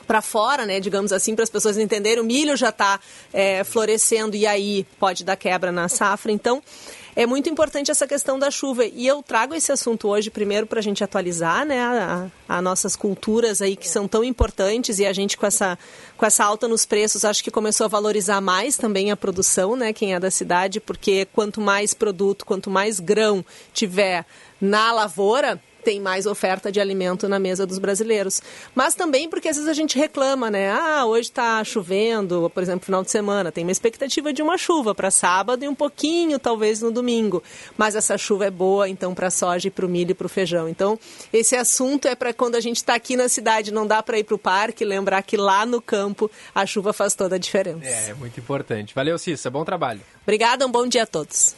Speaker 19: para fora, né, digamos assim, para as pessoas entenderem, o milho já está é, florescendo e aí pode dar quebra na safra. Então, é muito importante essa questão da chuva. E eu trago esse assunto hoje, primeiro, para a gente atualizar né, a, nossas culturas aí que são tão importantes e a gente com essa, com essa alta nos preços, acho que começou a valorizar mais também a produção, né, quem é da cidade, porque quanto mais produto, quanto mais grão tiver na lavoura, tem mais oferta de alimento na mesa dos brasileiros. Mas também porque às vezes a gente reclama, né? Ah, hoje está chovendo, por exemplo, final de semana, tem uma expectativa de uma chuva para sábado e um pouquinho talvez no domingo. Mas essa chuva é boa, então, para a soja e para o milho e para o feijão. Então, esse assunto é para quando a gente está aqui na cidade, não dá para ir para o parque, lembrar que lá no campo a chuva faz toda a diferença.
Speaker 2: É, é muito importante. Valeu, Cissa. Bom trabalho.
Speaker 19: Obrigada, um bom dia a todos.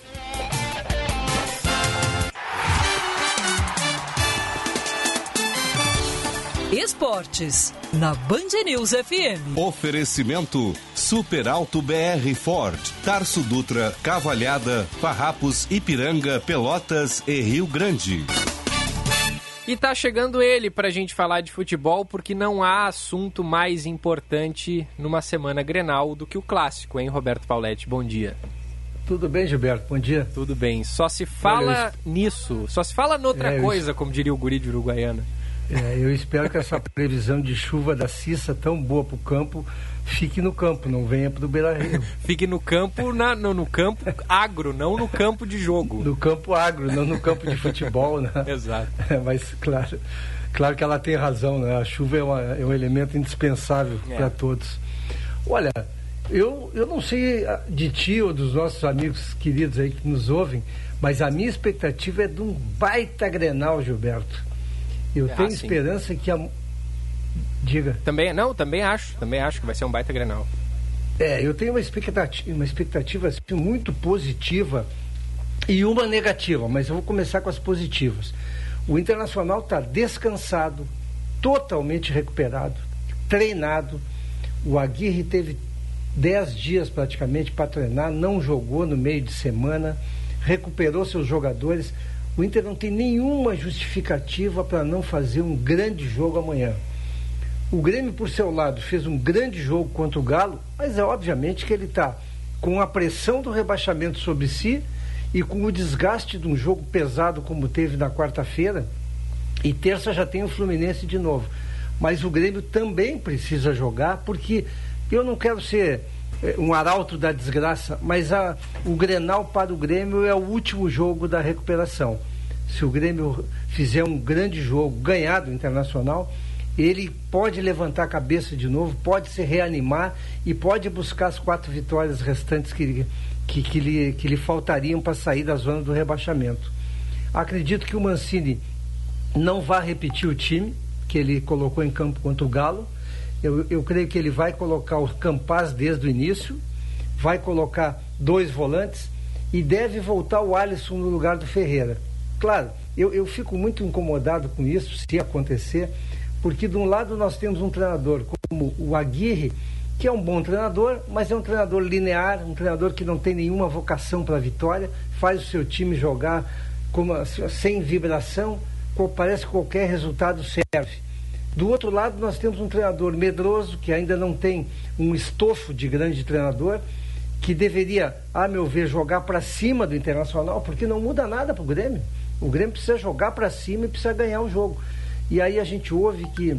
Speaker 1: Esportes, na Band News FM.
Speaker 14: Oferecimento Super Alto BR Ford, Tarso Dutra, Cavalhada, Farrapos, Ipiranga, Pelotas e Rio Grande.
Speaker 2: E tá chegando ele pra gente falar de futebol, porque não há assunto mais importante numa semana Grenal do que o clássico, hein, Roberto Pauletti? Bom dia.
Speaker 20: Tudo bem, Gilberto? Bom dia.
Speaker 2: Tudo bem. Só se fala
Speaker 20: Olha,
Speaker 2: nisso, só se fala noutra
Speaker 20: É, eu
Speaker 2: coisa, como diria o guri de Uruguaiana.
Speaker 20: É, eu espero que essa previsão de chuva da Cissa tão boa para o campo fique no campo, não venha para o Beira Rio. <laughs>
Speaker 2: Fique no campo, na, no, no campo agro, não no campo de jogo.
Speaker 20: No campo agro, não no campo de futebol, né? <laughs>
Speaker 2: Exato.
Speaker 20: É, mas claro, claro que ela tem razão, né? A chuva é, uma- é um elemento indispensável
Speaker 2: É.
Speaker 20: para todos. Olha, eu, eu não sei ah, de ti ou dos nossos amigos queridos aí que nos ouvem, mas a minha expectativa é de um baita Grenal, Gilberto. Eu
Speaker 2: Ah,
Speaker 20: tenho
Speaker 2: sim.
Speaker 20: esperança que a. Diga.
Speaker 2: Também, não, também acho, também acho que vai ser um baita Grenal.
Speaker 20: É, eu tenho uma expectativa, uma expectativa assim, muito positiva e uma negativa, mas eu vou começar com as positivas. O Internacional está descansado, totalmente recuperado, treinado. O Aguirre teve 10 dias praticamente para treinar, não jogou no meio de semana, recuperou seus jogadores. O Inter não tem nenhuma justificativa para não fazer um grande jogo amanhã. O Grêmio, por seu lado, fez um grande jogo contra o Galo, mas é obviamente que ele está com a pressão do rebaixamento sobre si e com o desgaste de um jogo pesado como teve na quarta-feira. E terça já tem o Fluminense de novo. Mas o Grêmio também precisa jogar, porque eu não quero ser um arauto da desgraça, mas a, o Grenal para o Grêmio é o último jogo da recuperação. Se o Grêmio fizer um grande jogo, ganhar do Internacional, ele pode levantar a cabeça de novo, pode se reanimar e pode buscar as quatro vitórias restantes que, que, que, lhe, que lhe faltariam para sair da zona do rebaixamento. Acredito que o Mancini não vai repetir o time que ele colocou em campo contra o Galo. Eu, eu creio que ele vai colocar o Campaz desde o início, vai colocar dois volantes e deve voltar o Alisson no lugar do Ferreira. Claro, eu, eu fico muito incomodado com isso, se acontecer, porque de um lado nós temos um treinador como o Aguirre, que é um bom treinador, mas é um treinador linear, um treinador que não tem nenhuma vocação para a vitória, faz o seu time jogar como, sem vibração, parece que qualquer resultado serve. Do outro lado, nós temos um treinador medroso, que ainda não tem um estofo de grande treinador, que deveria, a meu ver, jogar para cima do Internacional, porque não muda nada para o Grêmio. O Grêmio precisa jogar para cima e precisa ganhar o jogo. E aí a gente ouve que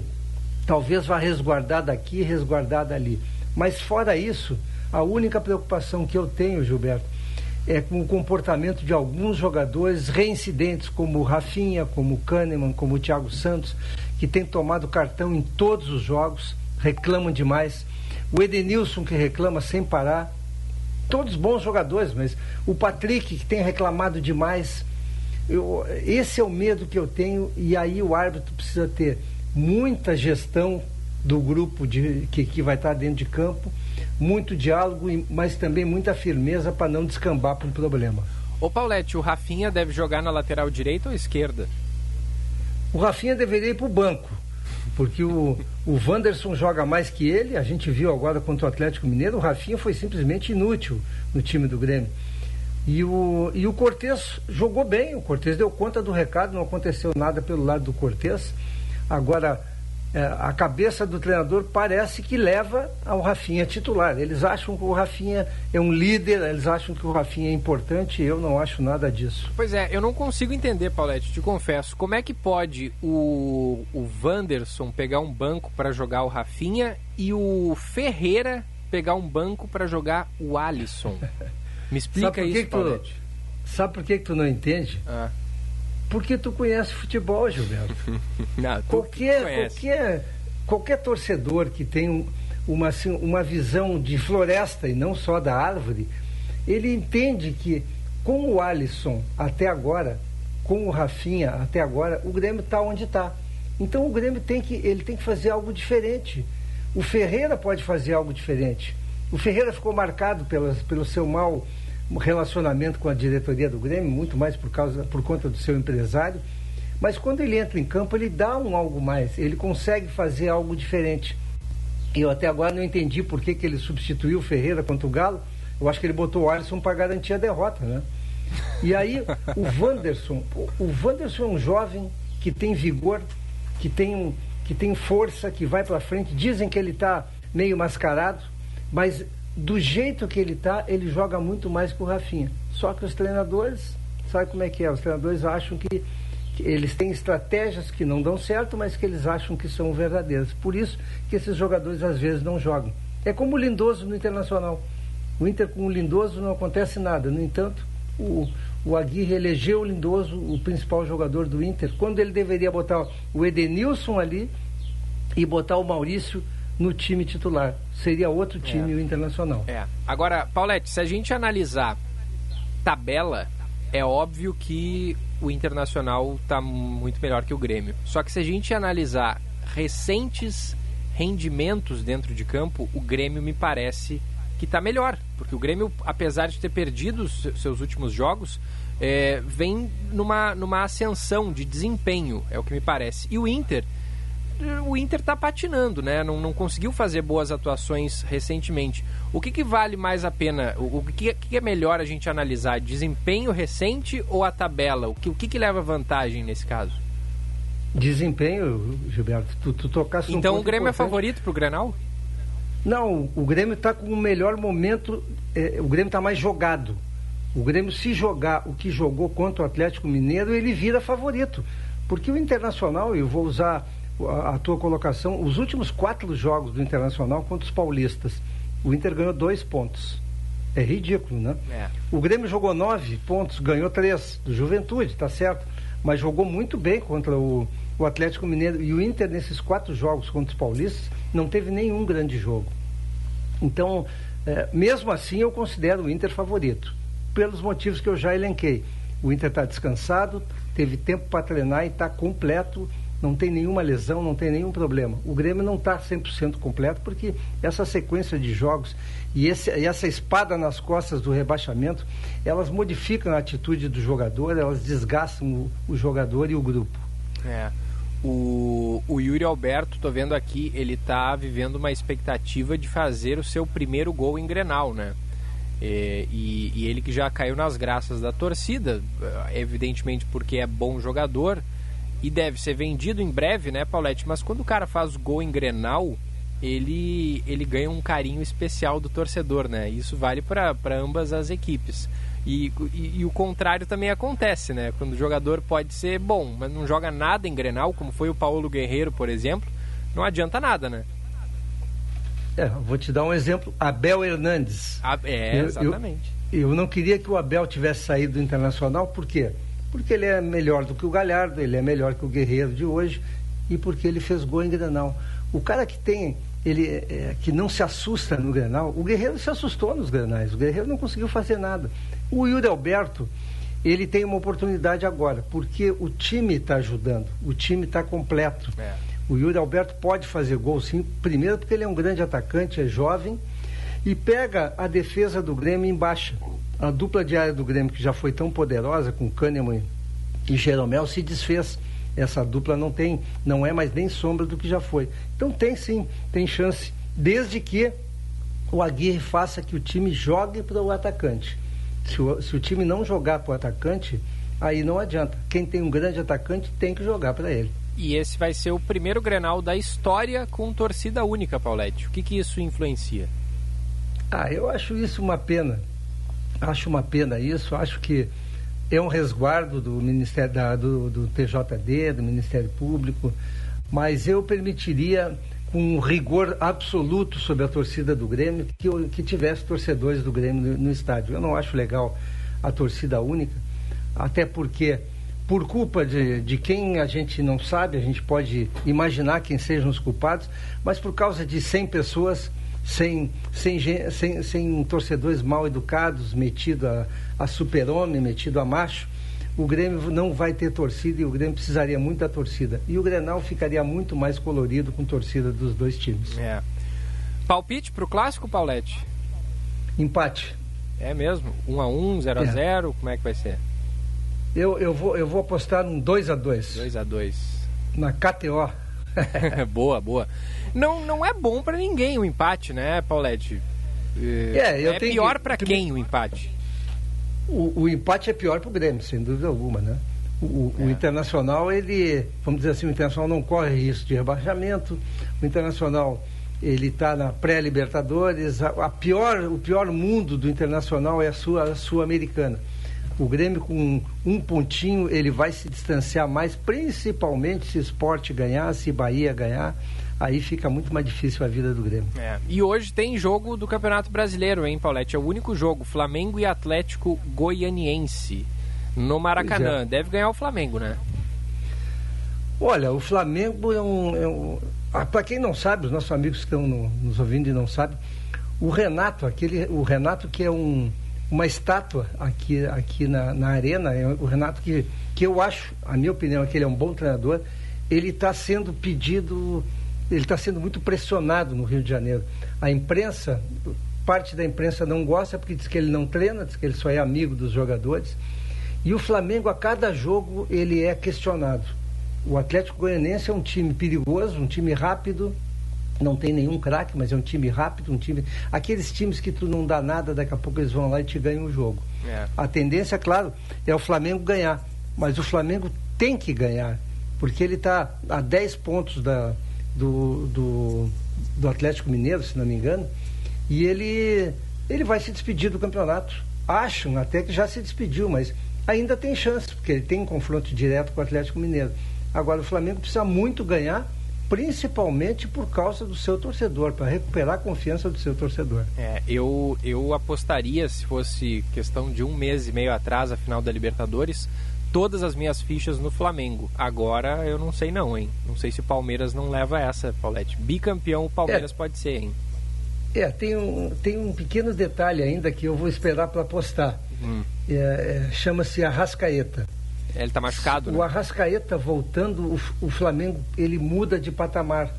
Speaker 20: talvez vá resguardar daqui, resguardar dali. Mas fora isso, a única preocupação que eu tenho, Gilberto, é com o comportamento de alguns jogadores reincidentes, como o Rafinha, como o Kahneman, como o Thiago Santos, que tem tomado cartão em todos os jogos, reclamam demais. O Edenilson, que reclama sem parar. Todos bons jogadores, mas o Patrick, que tem reclamado demais. Eu- esse é o medo que eu tenho, e aí o árbitro precisa ter muita gestão do grupo de, que, que vai estar dentro de campo, muito diálogo, mas também muita firmeza para não descambar para um problema.
Speaker 2: Ô Paulette, o Rafinha deve jogar na lateral direita ou esquerda?
Speaker 20: O Rafinha deveria ir para o banco, porque o, o Wanderson joga mais que ele, a gente viu agora contra o Atlético Mineiro, o Rafinha foi simplesmente inútil no time do Grêmio. E o, e o Cortez jogou bem, o Cortez deu conta do recado, não aconteceu nada pelo lado do Cortez. Agora, é, a cabeça do treinador parece que leva ao Rafinha titular. Eles acham que o Rafinha é um líder, eles acham que o Rafinha é importante, eu não acho nada disso.
Speaker 2: Pois é, eu não consigo entender, Paulette, te confesso. Como é que pode o, o Wanderson pegar um banco para jogar o Rafinha e o Ferreira pegar um banco para jogar o Alisson? <laughs> Me explica isso,
Speaker 20: que tu-
Speaker 2: Paulette.
Speaker 20: Sabe por que, que tu não entende? Porque tu conhece futebol, Gilberto. <laughs>
Speaker 2: Não,
Speaker 20: qualquer, qualquer, qualquer torcedor que tem um, uma, assim, uma visão de floresta e não só da árvore, ele entende que com o Alisson até agora, com o Rafinha até agora, o Grêmio está onde está. Então o Grêmio tem que, ele tem que fazer algo diferente. O Ferreira pode fazer algo diferente. O Ferreira ficou marcado pelas, pelo seu relacionamento com a diretoria do Grêmio, muito mais por, causa, por conta do seu empresário. Mas quando ele entra em campo, ele dá um algo mais, ele consegue fazer algo diferente. Eu até agora não entendi por que, que ele substituiu o Ferreira contra o Galo. Eu acho que ele botou o Alisson para garantir a derrota, né? E aí, o Wanderson, o Wanderson é um jovem que tem vigor, que tem, um, que tem força, que vai para frente. Dizem que ele está meio mascarado, mas do jeito que ele está, ele joga muito mais que o Rafinha. Só que os treinadores, sabe como é que é? Os treinadores acham que, que eles têm estratégias que não dão certo, mas que eles acham que são verdadeiras. Por isso que esses jogadores às vezes não jogam. É como o Lindoso no Internacional. O Inter com o Lindoso não acontece nada. No entanto, o, o Aguirre elegeu o Lindoso o principal jogador do Inter, quando ele deveria botar o Edenilson ali e botar o Maurício no time titular. Seria outro time é. o Internacional.
Speaker 2: É. Agora, Paulette, se a gente analisar tabela, é óbvio que o Internacional está muito melhor que o Grêmio. Só que se a gente analisar recentes rendimentos dentro de campo, o Grêmio me parece que está melhor, porque o Grêmio, apesar de ter perdido os seus últimos jogos, é, vem numa, numa ascensão de desempenho, é o que me parece. E o Inter, o Inter está patinando, né? Não, não conseguiu fazer boas atuações recentemente. O que, que vale mais a pena? O, o que, que, é melhor a gente analisar? Desempenho recente ou a tabela? O que, o que, que leva vantagem nesse caso?
Speaker 20: Desempenho, Gilberto. Tu, tu tocasse
Speaker 2: Então
Speaker 20: um
Speaker 2: o Grêmio
Speaker 20: importante.
Speaker 2: é favorito para o Grenal?
Speaker 20: Não, o Grêmio está com o melhor momento, é, o Grêmio está mais jogado. O Grêmio, se jogar o que jogou contra o Atlético Mineiro, ele vira favorito. Porque o Internacional, eu vou usar a, a tua colocação, os últimos quatro jogos do Internacional contra os paulistas, o Inter ganhou dois pontos. É ridículo, né?
Speaker 2: É.
Speaker 20: O Grêmio jogou nove pontos, ganhou três do Juventude, tá certo. Mas jogou muito bem contra o, o Atlético Mineiro. E o Inter, nesses quatro jogos contra os paulistas, não teve nenhum grande jogo. Então, é, mesmo assim, eu considero o Inter favorito, pelos motivos que eu já elenquei. O Inter está descansado, teve tempo para treinar e está completo, não tem nenhuma lesão, não tem nenhum problema. O Grêmio não está 100% completo porque essa sequência de jogos e, esse, e essa espada nas costas do rebaixamento, elas modificam a atitude do jogador, elas desgastam o, o jogador e o grupo.
Speaker 2: É. O, o Yuri Alberto, tô vendo aqui, ele tá vivendo uma expectativa de fazer o seu primeiro gol em Grenal, né? É, e, e, ele que já caiu nas graças da torcida, evidentemente porque é bom jogador e deve ser vendido em breve, né, Paulette? Mas quando o cara faz gol em Grenal, ele, ele ganha um carinho especial do torcedor, né? Isso vale para ambas as equipes. E, e, e, o contrário também acontece, né? Quando o jogador pode ser bom, mas não joga nada em Grenal, como foi o Paulo Guerreiro, por exemplo, não adianta nada, né?
Speaker 20: É, vou te dar um exemplo. Abel Hernandes.
Speaker 2: Ah, é, exatamente.
Speaker 20: Eu, eu, eu, não queria que o Abel tivesse saído do Internacional, por quê? Porque ele é melhor do que o Galhardo, ele é melhor que o Guerreiro de hoje e porque ele fez gol em Grenal. O cara que tem ele é, que não se assusta no Grenal. O Guerreiro se assustou nos Grenais. O Guerreiro não conseguiu fazer nada. O Yuri Alberto, ele tem uma oportunidade agora, porque o time está ajudando, o time está completo.
Speaker 2: É.
Speaker 20: O Yuri Alberto pode fazer gol, sim. Primeiro porque ele é um grande atacante, é jovem e pega a defesa do Grêmio em baixa. A dupla diária do Grêmio, que já foi tão poderosa com Kahneman e Jeromel, se desfez essa dupla não tem, não é mais nem sombra do que já foi. Então tem sim, tem chance, desde que o Aguirre faça que o time jogue para o atacante. Se o, se o time não jogar para o atacante, aí não adianta. Quem tem um grande atacante tem que jogar para ele.
Speaker 2: E esse vai ser o primeiro Grenal da história com torcida única, Paulette. O que, que isso influencia?
Speaker 20: Ah, eu acho isso uma pena. Acho uma pena isso. Acho que é um resguardo do Ministério da, do, do TJD, do Ministério Público, mas eu permitiria com rigor absoluto sobre a torcida do Grêmio que, que tivesse torcedores do Grêmio no, no estádio. Eu não acho legal a torcida única, até porque por culpa de, de quem a gente não sabe, a gente pode imaginar quem sejam os culpados, mas por causa de 100 pessoas sem, sem, sem, sem torcedores mal educados, metido a, a super-homem, metido a macho, o Grêmio não vai ter torcida e o Grêmio precisaria muito da torcida. E o Grenal ficaria muito mais colorido com torcida dos dois times.
Speaker 2: É. Palpite para o clássico, Paulette?
Speaker 20: Empate.
Speaker 2: É mesmo? 1 a 1 0 a 0 é. Como é que vai ser?
Speaker 20: Eu, eu, vou, eu vou apostar num 2 a 2
Speaker 2: 2 a 2
Speaker 20: Na KTO. <laughs>
Speaker 2: boa, boa. Não, não é bom para ninguém o empate, né, Paulette?
Speaker 20: É,
Speaker 2: é pior para quem o empate?
Speaker 20: O, o, empate é pior para o Grêmio, sem dúvida alguma, né? O, é. o, Internacional, ele, vamos dizer assim, o Internacional não corre risco de rebaixamento, o Internacional ele está na pré-Libertadores, a, a, pior, o pior mundo do Internacional é a sua sul-americana. O Grêmio com um pontinho ele vai se distanciar mais, principalmente se esporte ganhar, se Bahia ganhar aí fica muito mais difícil a vida do Grêmio.
Speaker 2: É. E hoje tem jogo do Campeonato Brasileiro, hein, Paulette? É o único jogo, Flamengo e Atlético Goianiense, no Maracanã. É. Deve ganhar o Flamengo, né?
Speaker 20: Olha, o Flamengo é um. É um ah, Para quem não sabe, os nossos amigos que estão no, nos ouvindo e não sabem, o Renato, aquele, o Renato que é um, uma estátua aqui, aqui na, na arena, é o Renato que, que eu acho, a minha opinião é que ele é um bom treinador, ele está sendo pedido ele está sendo muito pressionado no Rio de Janeiro. A imprensa, parte da imprensa não gosta porque diz que ele não treina, diz que ele só é amigo dos jogadores. E o Flamengo, a cada jogo, ele é questionado. O Atlético Goianense é um time perigoso, um time rápido, não tem nenhum craque, mas é um time rápido, um time. Aqueles times que tu não dá nada, daqui a pouco eles vão lá e te ganham o jogo. É. A tendência, claro, é o Flamengo ganhar. Mas o Flamengo tem que ganhar, porque ele está a 10 pontos da, do, do, do Atlético Mineiro, se não me engano, e ele, ele vai se despedir do campeonato. Acham até que já se despediu, mas ainda tem chance, porque ele tem um confronto direto com o Atlético Mineiro. Agora o Flamengo precisa muito ganhar, principalmente por causa do seu torcedor, para recuperar a confiança do seu torcedor.
Speaker 2: É, eu, eu apostaria, se fosse questão de um mês e meio atrás, a final da Libertadores, todas as minhas fichas no Flamengo. Agora eu não sei não, hein? Não sei se o Palmeiras não leva essa, Paulette. Bicampeão o Palmeiras é. pode ser, hein?
Speaker 20: É, tem um, tem um pequeno detalhe ainda que eu vou esperar para apostar. Hum. É, é, Chama-se Arrascaeta.
Speaker 2: Ele está machucado,
Speaker 20: O
Speaker 2: né?
Speaker 20: Arrascaeta voltando, o, o Flamengo ele muda de patamar.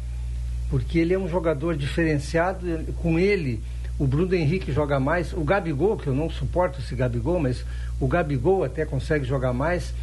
Speaker 20: Porque ele é um jogador diferenciado, com ele o Bruno Henrique joga mais, o Gabigol, que eu não suporto esse Gabigol, mas o Gabigol até consegue jogar mais,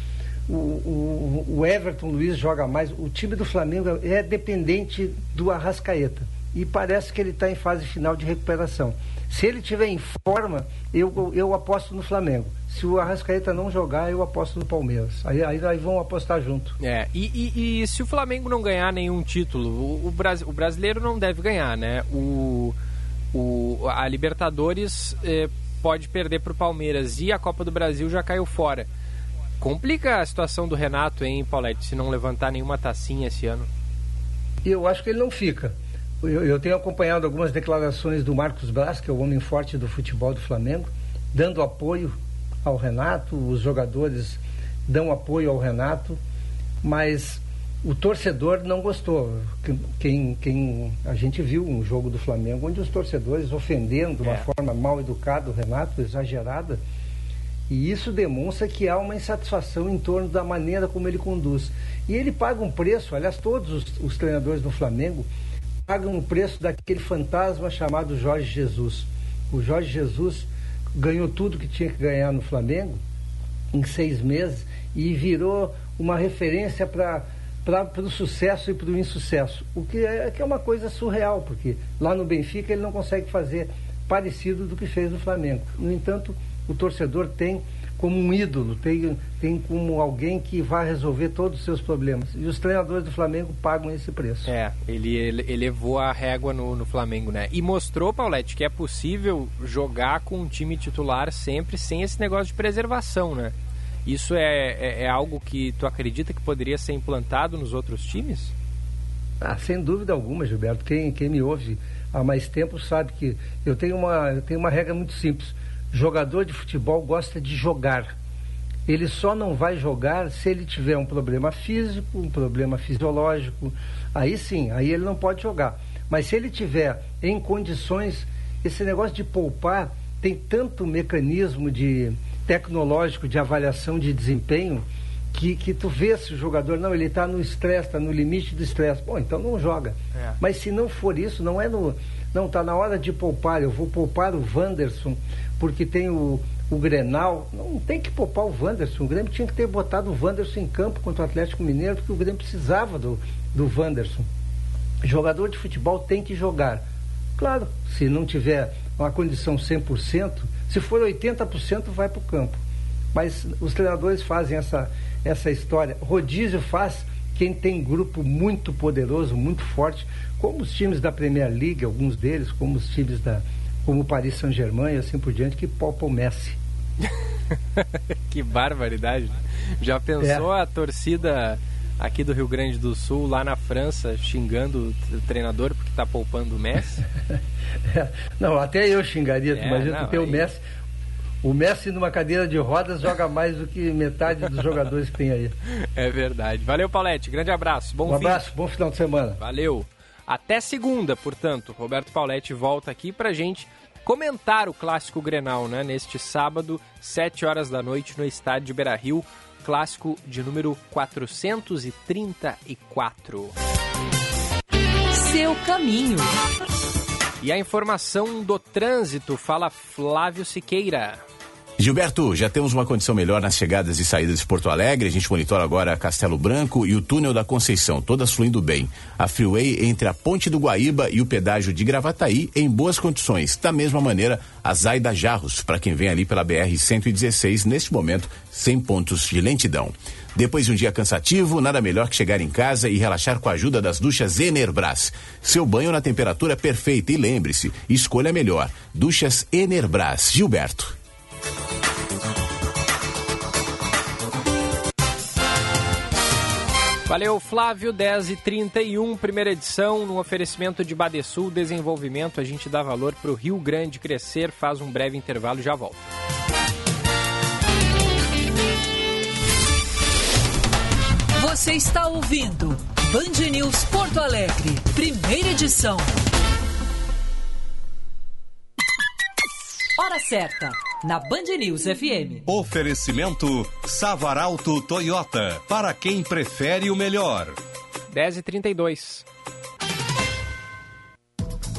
Speaker 20: o, o, o Everton Luiz joga mais, o time do Flamengo é dependente do Arrascaeta e parece que ele está em fase final de recuperação. Se ele tiver em forma, eu, eu aposto no Flamengo. Se o Arrascaeta não jogar, eu aposto no Palmeiras. Aí, aí, aí vão apostar junto.
Speaker 2: É, e, e, e, se o Flamengo não ganhar nenhum título, o, o, o brasileiro não deve ganhar, né? O o, a Libertadores eh, pode perder para o Palmeiras e a Copa do Brasil já caiu fora. Complica a situação do Renato, hein, Paulette, se não levantar nenhuma tacinha esse ano?
Speaker 20: Eu acho que ele não fica. Eu, eu tenho acompanhado algumas declarações do Marcos Braz, que é o homem forte do futebol do Flamengo, dando apoio ao Renato, os jogadores dão apoio ao Renato, mas o torcedor não gostou. Quem, quem a gente viu um jogo do Flamengo onde os torcedores ofendendo de uma é. forma mal educada o Renato, exagerada, e isso demonstra que há uma insatisfação em torno da maneira como ele conduz. E ele paga um preço, aliás, todos os, os treinadores do Flamengo pagam um preço daquele fantasma chamado Jorge Jesus. O Jorge Jesus ganhou tudo que tinha que ganhar no Flamengo em seis meses e virou uma referência para para o sucesso e para o insucesso. O que é, que é uma coisa surreal, porque lá no Benfica ele não consegue fazer parecido do que fez no Flamengo. No entanto, o torcedor tem como um ídolo, tem, tem como alguém que vai resolver todos os seus problemas. E os treinadores do Flamengo pagam esse preço.
Speaker 2: É, ele, ele elevou a régua no, no Flamengo, né? E mostrou, Paulette, que é possível jogar com um time titular sempre sem esse negócio de preservação, né? Isso é, é, é, algo que tu acredita que poderia ser implantado nos outros times?
Speaker 20: Ah, sem dúvida alguma, Gilberto. Quem, quem me ouve há mais tempo sabe que eu tenho uma, eu tenho uma regra muito simples. Jogador de futebol gosta de jogar. Ele só não vai jogar se ele tiver um problema físico, um problema fisiológico. Aí sim, aí ele não pode jogar. Mas se ele tiver em condições, esse negócio de poupar tem tanto mecanismo de tecnológico de avaliação de desempenho que, que tu vê se o jogador, não, ele está no estresse, está no limite do estresse. Bom, então não joga. É. Mas se não for isso, não é no. Não, está na hora de poupar. Eu vou poupar o Wanderson, porque tem o, o Grenal. Não tem que poupar o Wanderson. O Grêmio tinha que ter botado o Wanderson em campo contra o Atlético Mineiro, porque o Grêmio precisava do, do Wanderson. Jogador de futebol tem que jogar. Claro, se não tiver uma condição 100%, se for 80%, vai para o campo. Mas os treinadores fazem essa, essa história. Rodízio faz quem tem grupo muito poderoso, muito forte, como os times da Premier League, alguns deles, como os times da como o Paris Saint-Germain e assim por diante, que poupam o Messi. <laughs>
Speaker 2: que barbaridade. Já pensou é. a torcida aqui do Rio Grande do Sul, lá na França, xingando o treinador porque está poupando o Messi? <laughs>
Speaker 20: é. Não, até eu xingaria, é, imagina não, ter aí... o Messi. O Messi numa cadeira de rodas joga mais do que metade dos jogadores que tem aí. <laughs>
Speaker 2: É verdade. Valeu, Paulette. Grande abraço. Bom
Speaker 20: um abraço, bom final de semana.
Speaker 2: Valeu. Até segunda, portanto. Roberto Pauletti volta aqui pra gente comentar o clássico Grenal, né? Neste sábado, 7 horas da noite, no estádio de Beira Rio clássico de número 434.
Speaker 1: Seu caminho.
Speaker 2: E a informação do trânsito fala Flávio Siqueira.
Speaker 13: Gilberto, já temos uma condição melhor nas chegadas e saídas de Porto Alegre. A gente monitora agora Castelo Branco e o túnel da Conceição, todas fluindo bem. A freeway entre a Ponte do Guaíba e o pedágio de Gravataí em boas condições. Da mesma maneira, a Zaida Jarros, para quem vem ali pela BR-116, neste momento, sem pontos de lentidão. Depois de um dia cansativo, nada melhor que chegar em casa e relaxar com a ajuda das duchas Enerbras. Seu banho na temperatura perfeita e lembre-se, escolha melhor. Duchas Enerbras. Gilberto.
Speaker 2: Valeu, Flávio, 10 e 31 primeira edição, no oferecimento de Badesul Desenvolvimento. A gente dá valor para o Rio Grande crescer. Faz um breve intervalo já volta.
Speaker 1: Você está ouvindo Band News Porto Alegre, primeira edição. Hora certa, na Band News FM.
Speaker 14: Oferecimento Savaralto Toyota, para quem prefere o melhor.
Speaker 2: 10h32.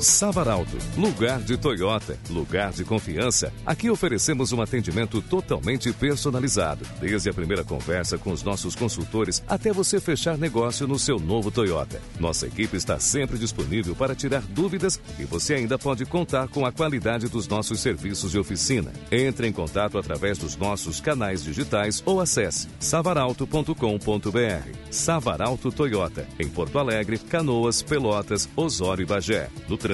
Speaker 21: Savaralto, lugar de Toyota, lugar de confiança. Aqui oferecemos um atendimento totalmente personalizado, desde a primeira conversa com os nossos consultores até você fechar negócio no seu novo Toyota. Nossa equipe está sempre disponível para tirar dúvidas e você ainda pode contar com a qualidade dos nossos serviços de oficina. Entre em contato através dos nossos canais digitais ou acesse savaralto.com.br. Savaralto Toyota, em Porto Alegre, Canoas, Pelotas, Osório e Bagé. No trânsito,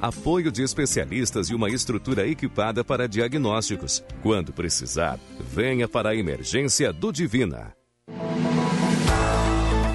Speaker 21: apoio de especialistas e uma estrutura equipada para diagnósticos. Quando precisar, venha para a emergência do Divina.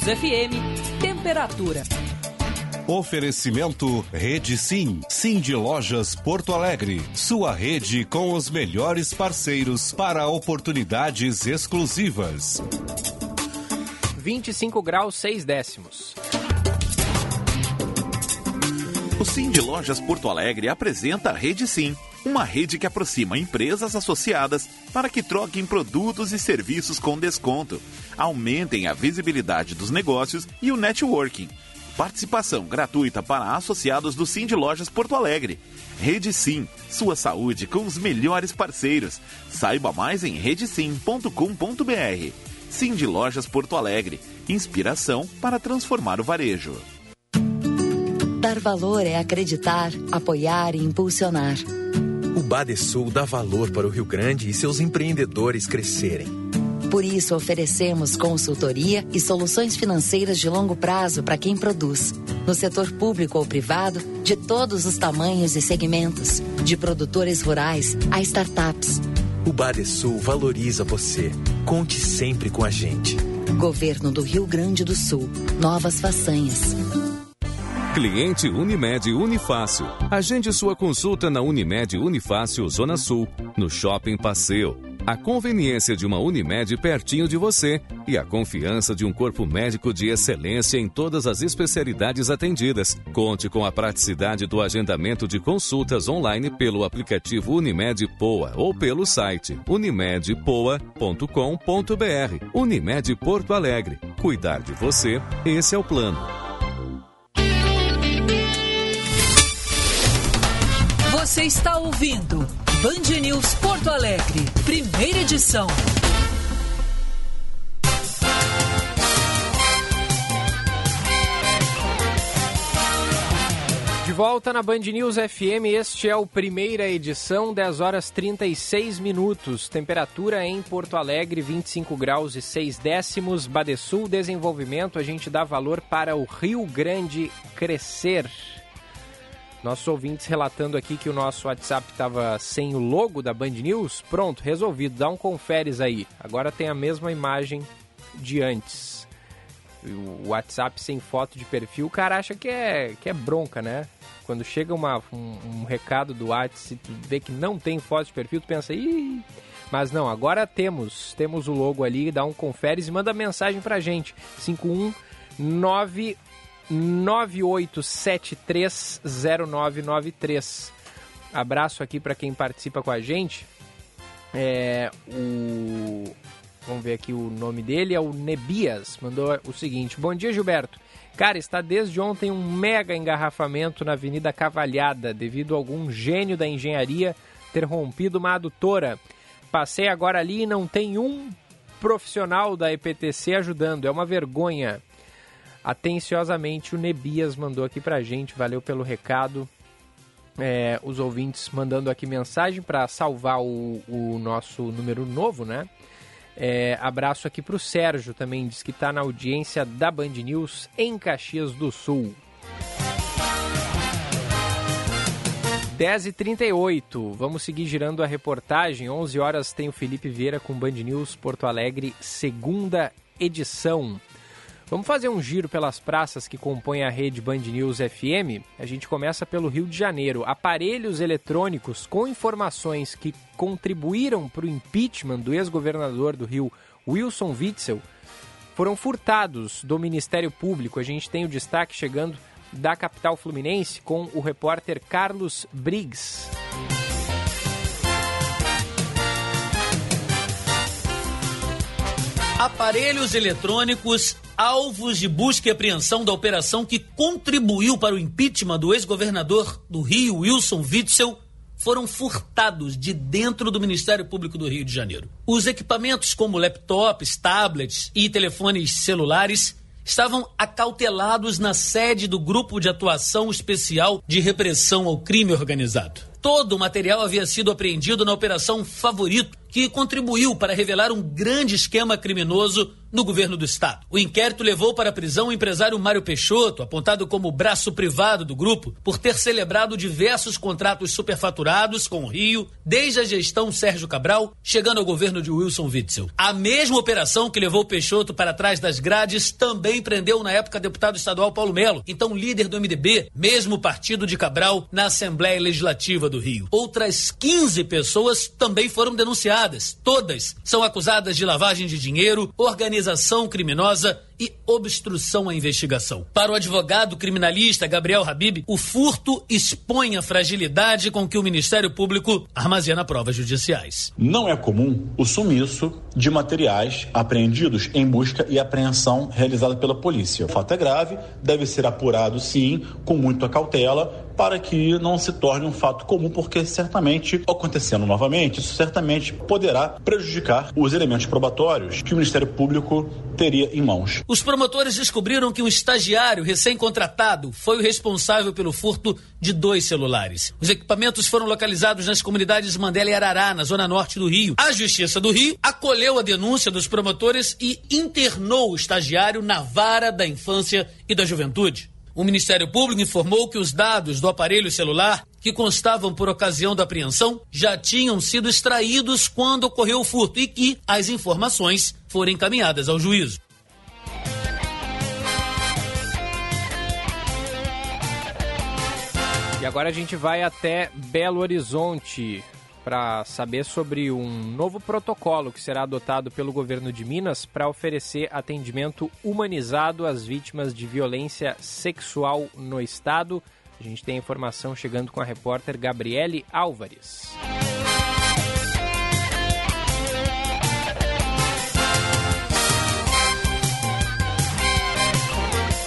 Speaker 1: News FM, temperatura.
Speaker 14: Oferecimento Rede Sim, Sim de Lojas Porto Alegre. Sua rede com os melhores parceiros para oportunidades exclusivas.
Speaker 2: 25 graus 6 décimos.
Speaker 22: O Sim de Lojas Porto Alegre apresenta a Rede Sim, uma rede que aproxima empresas associadas para que troquem produtos e serviços com desconto, aumentem a visibilidade dos negócios e o networking. Participação gratuita para associados do Sim de Lojas Porto Alegre. Rede Sim, sua saúde com os melhores parceiros. Saiba mais em redesim.com.br. Sim de Lojas Porto Alegre, inspiração para transformar o varejo.
Speaker 23: Dar valor é acreditar, apoiar e impulsionar.
Speaker 24: O Badesul dá valor para o Rio Grande e seus empreendedores crescerem.
Speaker 23: Por isso, oferecemos consultoria e soluções financeiras de longo prazo para quem produz, no setor público ou privado, de todos os tamanhos e segmentos, de produtores rurais a startups.
Speaker 24: O Badesul valoriza você. Conte sempre com a gente.
Speaker 23: Governo do Rio Grande do Sul. Novas façanhas.
Speaker 21: Cliente Unimed Unifácil. Agende sua consulta na Unimed Unifácil Zona Sul, no Shopping Passeio. A conveniência de uma Unimed pertinho de você e a confiança de um corpo médico de excelência em todas as especialidades atendidas. Conte com a praticidade do agendamento de consultas online pelo aplicativo Unimed Poa ou pelo site unimedpoa.com.br. Unimed Porto Alegre. Cuidar de você, esse é o plano.
Speaker 1: Você está ouvindo Band News Porto Alegre, primeira edição.
Speaker 2: De volta na Band News FM, este é o primeira edição, 10 horas 36 minutos. Temperatura em Porto Alegre, 25 graus e 6 décimos. Badesul Desenvolvimento, a gente dá valor para o Rio Grande crescer. Nossos ouvintes relatando aqui que o nosso WhatsApp estava sem o logo da Band News. Pronto, resolvido. Dá um conferes aí. Agora tem a mesma imagem de antes. O WhatsApp sem foto de perfil, o cara acha que é, que é bronca, né? Quando chega uma, um, um recado do WhatsApp e tu vê que não tem foto de perfil, tu pensa, ih. Mas não, agora temos. Temos o logo ali, dá um conferes e manda mensagem pra gente. 519 98730993. Abraço aqui para quem participa com a gente. É, o Vamos ver aqui o nome dele, é o Nebias. Mandou o seguinte: Bom dia, Gilberto. Cara, está desde ontem um mega engarrafamento na Avenida Cavalhada, devido a algum gênio da engenharia ter rompido uma adutora. Passei agora ali e não tem um profissional da EPTC ajudando. É uma vergonha. Atenciosamente, o Nebias mandou aqui pra gente, valeu pelo recado. É, os ouvintes mandando aqui mensagem para salvar o, o, nosso número novo, né? É, abraço aqui para o Sérgio também, diz que está na audiência da Band News em Caxias do Sul. 10h38, vamos seguir girando a reportagem. 11 horas tem o Felipe Vieira com Band News Porto Alegre, segunda edição. Vamos fazer um giro pelas praças que compõem a rede Band News FM. A gente começa pelo Rio de Janeiro. Aparelhos eletrônicos com informações que contribuíram para o impeachment do ex-governador do Rio, Wilson Witzel, foram furtados do Ministério Público. A gente tem o destaque chegando da capital fluminense com o repórter Carlos Briggs.
Speaker 25: Aparelhos eletrônicos alvos de busca e apreensão da operação que contribuiu para o impeachment do ex-governador do Rio, Wilson Witzel, foram furtados de dentro do Ministério Público do Rio de Janeiro. Os equipamentos como laptops, tablets e telefones celulares estavam acautelados na sede do Grupo de Atuação Especial de Repressão ao Crime Organizado. Todo o material havia sido apreendido na Operação Favorito, que contribuiu para revelar um grande esquema criminoso no governo do estado. O inquérito levou para a prisão o empresário Mário Peixoto, apontado como braço privado do grupo, por ter celebrado diversos contratos superfaturados com o Rio, desde a gestão Sérgio Cabral, chegando ao governo de Wilson Witzel. A mesma operação que levou Peixoto para trás das grades também prendeu na época deputado estadual Paulo Melo, então líder do MDB, mesmo partido de Cabral, na Assembleia Legislativa do Rio. Outras 15 pessoas também foram denunciadas Todas são acusadas de lavagem de dinheiro, organização criminosa e obstrução à investigação. Para o advogado criminalista Gabriel Habib, o furto expõe a fragilidade com que o Ministério Público armazena provas judiciais.
Speaker 26: Não é comum o sumiço de materiais apreendidos em busca e apreensão realizada pela polícia. O fato é grave, deve ser apurado sim, com muita cautela, para que não se torne um fato comum, porque certamente, acontecendo novamente, isso certamente poderá prejudicar os elementos probatórios que o Ministério Público teria em mãos.
Speaker 25: Os promotores descobriram que um estagiário recém-contratado foi o responsável pelo furto de dois celulares. Os equipamentos foram localizados nas comunidades Mandela e Arará, na zona norte do Rio. A Justiça do Rio acolheu a denúncia dos promotores e internou o estagiário na vara da infância e da juventude. O Ministério Público informou que os dados do aparelho celular que constavam por ocasião da apreensão já tinham sido extraídos quando ocorreu o furto e que as informações foram encaminhadas ao juízo.
Speaker 2: E agora a gente vai até Belo Horizonte para saber sobre um novo protocolo que será adotado pelo governo de Minas para oferecer atendimento humanizado às vítimas de violência sexual no estado. A gente tem informação chegando com a repórter Gabriele Álvares.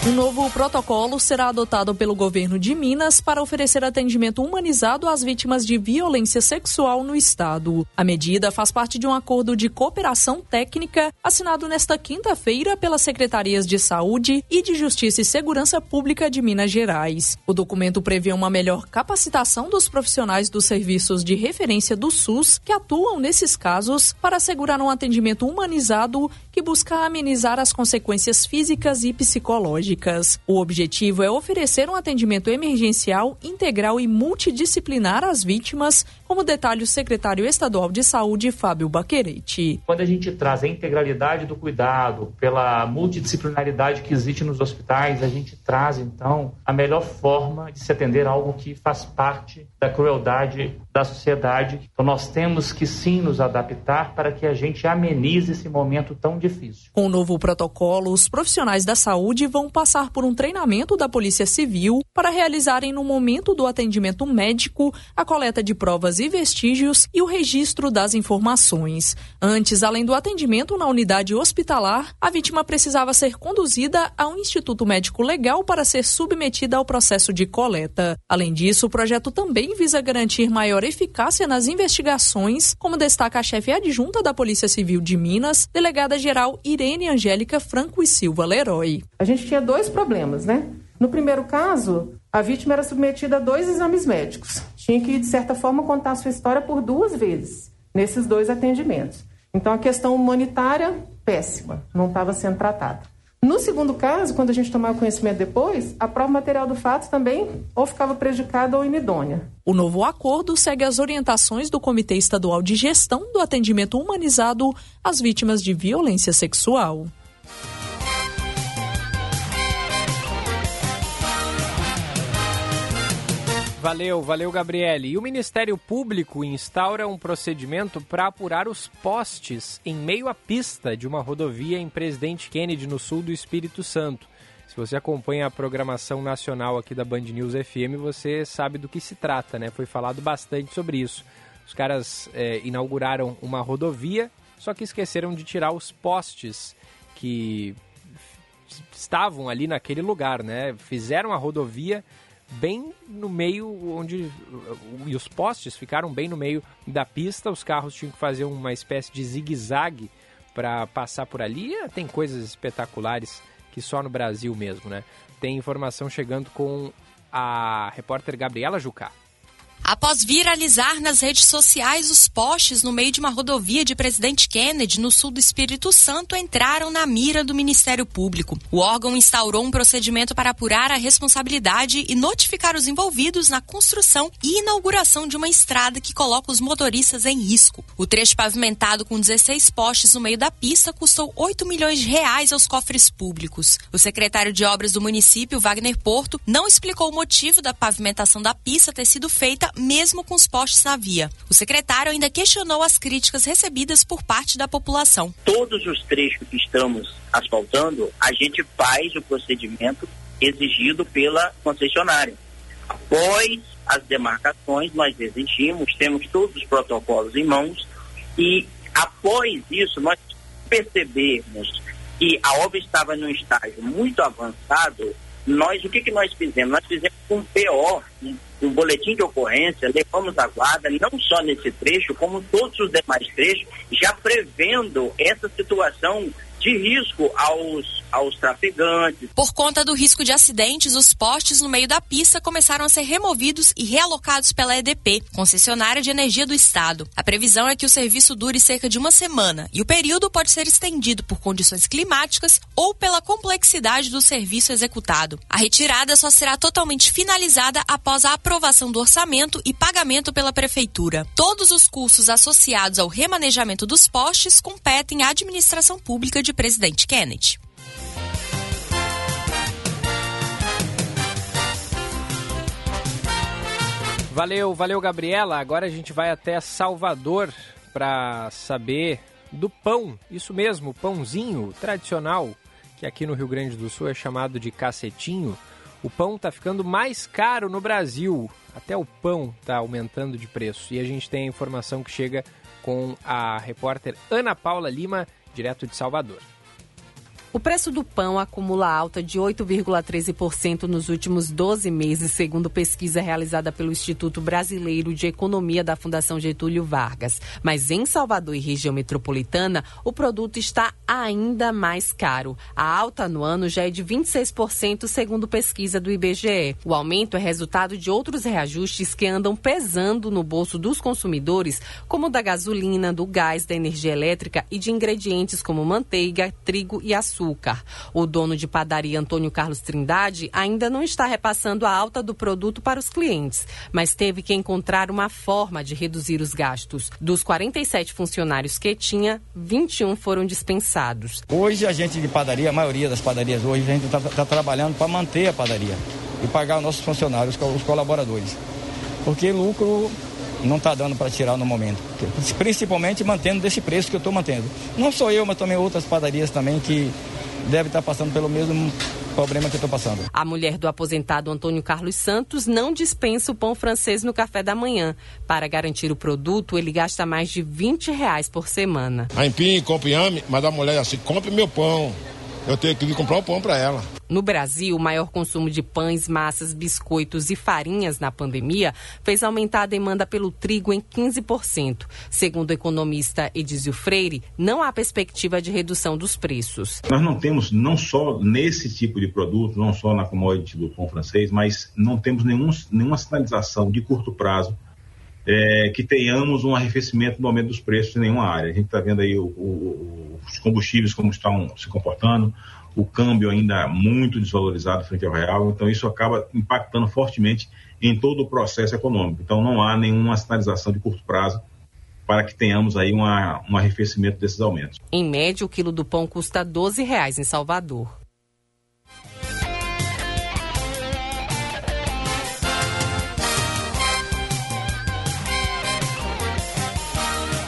Speaker 27: Um novo protocolo será adotado pelo governo de Minas para oferecer atendimento humanizado às vítimas de violência sexual no estado. A medida faz parte de um acordo de cooperação técnica assinado nesta quinta-feira pelas secretarias de Saúde e de Justiça e Segurança Pública de Minas Gerais. O documento prevê uma melhor capacitação dos profissionais dos serviços de referência do SUS que atuam nesses casos para assegurar um atendimento humanizado que busca amenizar as consequências físicas e psicológicas. O objetivo é oferecer um atendimento emergencial, integral e multidisciplinar às vítimas, como detalha o secretário estadual de saúde, Fábio Baquerete.
Speaker 28: Quando a gente traz a integralidade do cuidado, pela multidisciplinaridade que existe nos hospitais, a gente traz então a melhor forma de se atender algo que faz parte da crueldade da sociedade. Então nós temos que sim nos adaptar para que a gente amenize esse momento tão difícil.
Speaker 27: Com o novo protocolo, os profissionais da saúde vão passar por um treinamento da Polícia Civil para realizarem no momento do atendimento médico a coleta de provas e vestígios e o registro das informações. Antes, além do atendimento na unidade hospitalar, a vítima precisava ser conduzida a um instituto médico legal para ser submetida ao processo de coleta. Além disso, o projeto também visa garantir maior eficácia nas investigações, como destaca a chefe adjunta da Polícia Civil de Minas, delegada geral Irene Angélica Franco e Silva Leroy.
Speaker 29: A gente tinha dois problemas, né? No primeiro caso, a vítima era submetida a dois exames médicos. Tinha que, de certa forma, contar sua história por duas vezes nesses dois atendimentos. Então, a questão humanitária, péssima, não estava sendo tratada. No segundo caso, quando a gente tomava conhecimento depois, a prova material do fato também ou ficava prejudicada ou inidônea.
Speaker 27: O novo acordo segue as orientações do Comitê Estadual de Gestão do Atendimento Humanizado às Vítimas de Violência Sexual.
Speaker 2: Valeu, valeu, Gabriele. E o Ministério Público instaura um procedimento para apurar os postes em meio à pista de uma rodovia em Presidente Kennedy, no sul do Espírito Santo. Se você acompanha a programação nacional aqui da Band News FM, você sabe do que se trata, né? Foi falado bastante sobre isso. Os caras é, inauguraram uma rodovia, só que esqueceram de tirar os postes que estavam ali naquele lugar, né? Fizeram a rodovia bem no meio onde e os postes ficaram bem no meio da pista. Os carros tinham que fazer uma espécie de zigue-zague para passar por ali. Tem coisas espetaculares que só no Brasil mesmo, né? Tem informação chegando com a repórter Gabriela Jucá.
Speaker 30: Após viralizar nas redes sociais, os postes no meio de uma rodovia de Presidente Kennedy, no sul do Espírito Santo, entraram na mira do Ministério Público. O órgão instaurou um procedimento para apurar a responsabilidade e notificar os envolvidos na construção e inauguração de uma estrada que coloca os motoristas em risco. O trecho pavimentado com 16 postes no meio da pista custou 8 milhões de reais aos cofres públicos. O secretário de Obras do município, Wagner Porto, não explicou o motivo da pavimentação da pista ter sido feita mesmo com os postes na via. O secretário ainda questionou as críticas recebidas por parte da população.
Speaker 31: Todos os trechos que estamos asfaltando, a gente faz o procedimento exigido pela concessionária. Após as demarcações, nós exigimos, temos todos os protocolos em mãos e após isso nós percebemos que a obra estava num estágio muito avançado, nós o que, que nós fizemos? Nós fizemos um PO, um boletim de ocorrência, levamos a guarda, não só nesse trecho, como todos os demais trechos, já prevendo essa situação de risco aos, aos trafegantes.
Speaker 30: Por conta do risco de acidentes, os postes no meio da pista começaram a ser removidos e realocados pela EDP, concessionária de energia do estado. A previsão é que o serviço dure cerca de uma semana e o período pode ser estendido por condições climáticas ou pela complexidade do serviço executado. A retirada só será totalmente finalizada após a aprovação do orçamento e pagamento pela prefeitura. Todos os custos associados ao remanejamento dos postes competem à administração pública de presidente Kennedy.
Speaker 2: Valeu, valeu, Gabriela. Agora a gente vai até Salvador para saber do pão. Isso mesmo, pãozinho tradicional, que aqui no Rio Grande do Sul é chamado de cacetinho. O pão está ficando mais caro no Brasil. Até o pão está aumentando de preço. E a gente tem a informação que chega com a repórter Ana Paula Lima, direto de Salvador.
Speaker 32: O preço do pão acumula alta de 8,13% nos últimos 12 meses, segundo pesquisa realizada pelo Instituto Brasileiro de Economia da Fundação Getúlio Vargas. Mas em Salvador e região metropolitana, o produto está ainda mais caro. A alta no ano já é de 26%, segundo pesquisa do IBGE. O aumento é resultado de outros reajustes que andam pesando no bolso dos consumidores, como da gasolina, do gás, da energia elétrica e de ingredientes como manteiga, trigo e açúcar açúcar. O dono de padaria Antônio Carlos Trindade ainda não está repassando a alta do produto para os clientes, mas teve que encontrar uma forma de reduzir os gastos. Dos 47 funcionários que tinha, 21 foram dispensados.
Speaker 33: Hoje a gente de padaria, a maioria das padarias hoje, a gente está tá trabalhando para manter a padaria e pagar os nossos funcionários, os colaboradores. Porque lucro não está dando para tirar no momento. Principalmente mantendo desse preço que eu estou mantendo. Não sou eu, mas também outras padarias também que devem estar tá passando pelo mesmo problema que eu estou passando.
Speaker 32: A mulher do aposentado Antônio Carlos Santos não dispensa o pão francês no café da manhã. Para garantir o produto, ele gasta mais de 20 reais por semana.
Speaker 34: A Empim, compre mas a mulher assim, compre meu pão. Eu tenho que ir comprar o pão para ela.
Speaker 32: No Brasil, o maior consumo de pães, massas, biscoitos e farinhas na pandemia fez aumentar a demanda pelo trigo em 15%. Segundo o economista Edizio Freire, não há perspectiva de redução dos preços.
Speaker 35: Nós não temos, não só nesse tipo de produto, não só na commodity do pão francês, mas não temos nenhum, nenhuma sinalização de curto prazo é, que tenhamos um arrefecimento no aumento dos preços em nenhuma área. A gente está vendo aí o, o, os combustíveis como estão se comportando, o câmbio ainda muito desvalorizado frente ao real, então isso acaba impactando fortemente em todo o processo econômico. Então não há nenhuma sinalização de curto prazo para que tenhamos aí uma, um arrefecimento desses aumentos.
Speaker 32: Em média, o quilo do pão custa 12 reais em Salvador.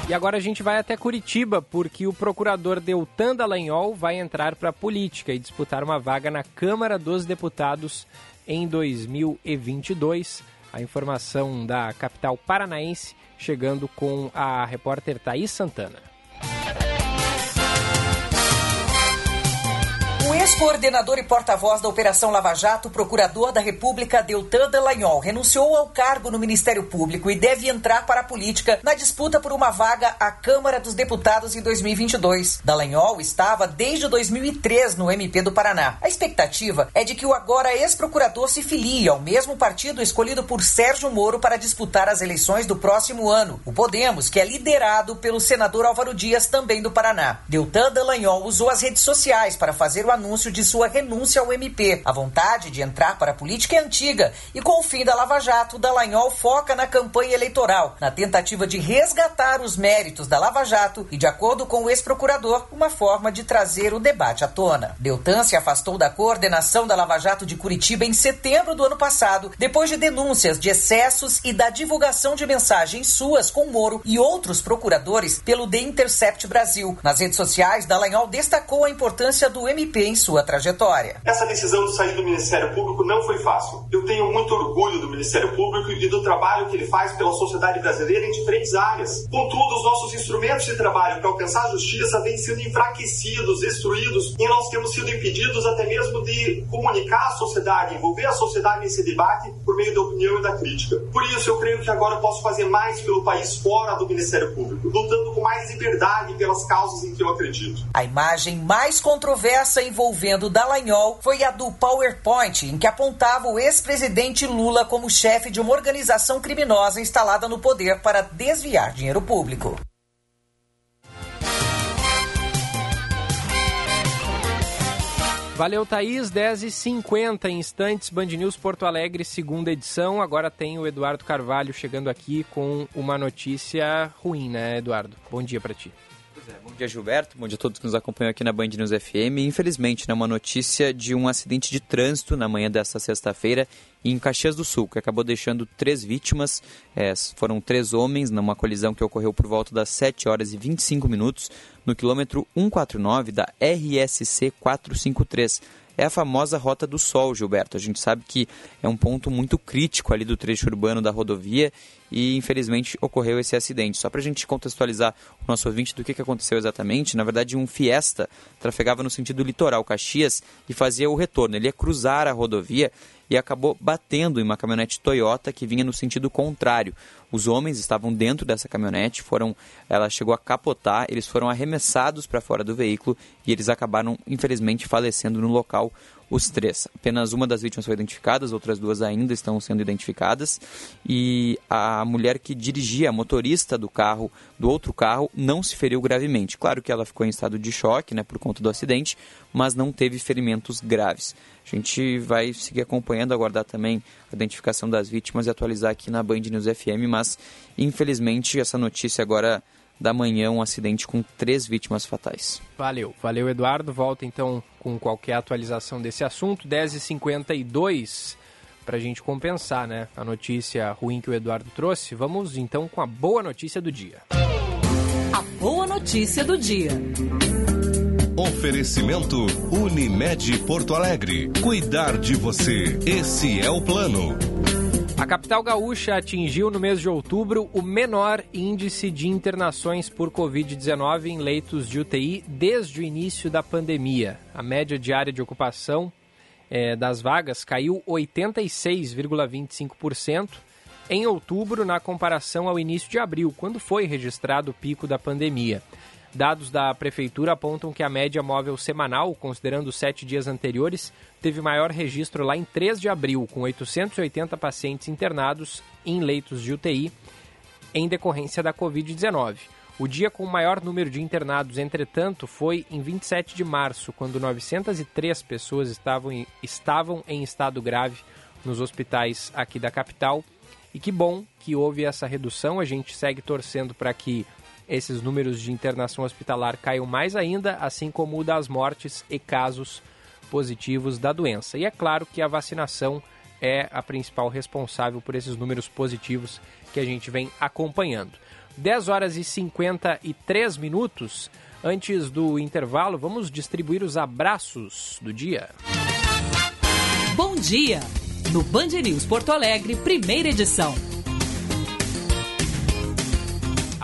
Speaker 2: E agora a gente vai até Curitiba, porque o procurador Deltan Dallagnol vai entrar para a política e disputar uma vaga na Câmara dos Deputados em 2022. A informação da capital paranaense chegando com a repórter Thaís Santana.
Speaker 36: Ex-coordenador e porta-voz da Operação Lava Jato, procurador da República Deltan Dallagnol, renunciou ao cargo no Ministério Público e deve entrar para a política na disputa por uma vaga à Câmara dos Deputados em 2022. Dallagnol estava desde 2003 no MP do Paraná. A expectativa é de que o agora ex-procurador se filie ao mesmo partido escolhido por Sérgio Moro para disputar as eleições do próximo ano, o Podemos, que é liderado pelo senador Álvaro Dias, também do Paraná. Deltan Dallagnol usou as redes sociais para fazer o anúncio de sua renúncia ao MP. A vontade de entrar para a política é antiga e com o fim da Lava Jato, Dallagnol foca na campanha eleitoral, na tentativa de resgatar os méritos da Lava Jato e, de acordo com o ex-procurador, uma forma de trazer o debate à tona. Deltan se afastou da coordenação da Lava Jato de Curitiba em setembro do ano passado, depois de denúncias de excessos e da divulgação de mensagens suas com Moro e outros procuradores pelo The Intercept Brasil. Nas redes sociais, Dallagnol destacou a importância do MP em sua trajetória.
Speaker 37: Essa decisão de sair do Ministério Público não foi fácil. Eu tenho muito orgulho do Ministério Público e do trabalho que ele faz pela sociedade brasileira em diferentes áreas. Contudo, os nossos instrumentos de trabalho para alcançar a justiça vêm sendo enfraquecidos, destruídos, e nós temos sido impedidos até mesmo de comunicar à sociedade, envolver a sociedade nesse debate por meio da opinião e da crítica. Por isso, eu creio que agora eu posso fazer mais pelo país fora do Ministério Público, lutando com mais liberdade pelas causas em que eu acredito.
Speaker 36: A imagem mais controversa envolvendo Dallagnol foi a do PowerPoint, em que apontava o ex-presidente Lula como chefe de uma organização criminosa instalada no poder para desviar dinheiro público.
Speaker 2: Valeu, Thaís. 10h50 instantes, Band News Porto Alegre, segunda edição. Agora tem o Eduardo Carvalho chegando aqui com uma notícia ruim, né, Eduardo? Bom dia para ti.
Speaker 17: É, bom dia, Gilberto. Bom dia a todos que nos acompanham aqui na Band News FM. Infelizmente, né, uma notícia de um acidente de trânsito na manhã desta sexta-feira em Caxias do Sul, que acabou deixando três vítimas. É, foram três homens numa colisão que ocorreu por volta das 7 horas e 25 minutos no quilômetro 149 da RSC 453 é a famosa Rota do Sol, Gilberto. A gente sabe que é um ponto muito crítico ali do trecho urbano da rodovia e infelizmente ocorreu esse acidente. Só para a gente contextualizar o nosso ouvinte do que, que aconteceu exatamente, na verdade um Fiesta trafegava no sentido litoral Caxias e fazia o retorno. Ele ia cruzar a rodovia e acabou batendo em uma caminhonete Toyota que vinha no sentido contrário. Os homens estavam dentro dessa caminhonete, foram, ela chegou a capotar, eles foram arremessados para fora do veículo e eles acabaram infelizmente falecendo no local os três. Apenas uma das vítimas foi identificada, as outras duas ainda estão sendo identificadas. E a mulher que dirigia, a motorista do carro, do outro carro, não se feriu gravemente. Claro que ela ficou em estado de choque, né, por conta do acidente, mas não teve ferimentos graves. A gente vai seguir acompanhando, aguardar também a identificação das vítimas e atualizar aqui na Band News FM, mas infelizmente essa notícia agora da manhã um acidente com três vítimas fatais.
Speaker 2: Valeu, valeu Eduardo. Volta então com qualquer atualização desse assunto. 10h52 para a gente compensar né, a notícia ruim que o Eduardo trouxe. Vamos então com a boa notícia do dia.
Speaker 1: A boa notícia do dia.
Speaker 14: Oferecimento Unimed Porto Alegre. Cuidar de você. Esse é o plano.
Speaker 2: A capital gaúcha atingiu no mês de outubro o menor índice de internações por Covid-19 em leitos de UTI desde o início da pandemia. A média diária de ocupação é, das vagas caiu 86,25% em outubro, na comparação ao início de abril, quando foi registrado o pico da pandemia. Dados da Prefeitura apontam que a média móvel semanal, considerando os sete dias anteriores, teve maior registro lá em 3 de abril, com 880 pacientes internados em leitos de UTI em decorrência da Covid-19. O dia com o maior número de internados, entretanto, foi em 27 de março, quando 903 pessoas estavam em, estavam em estado grave nos hospitais aqui da capital. E que bom que houve essa redução. A gente segue torcendo para que esses números de internação hospitalar caiam mais ainda, assim como o das mortes e casos positivos da doença. E é claro que a vacinação é a principal responsável por esses números positivos que a gente vem acompanhando. 10 horas e 53 minutos. Antes do intervalo, vamos distribuir os abraços do dia.
Speaker 1: Bom dia! No Band News Porto Alegre, primeira edição.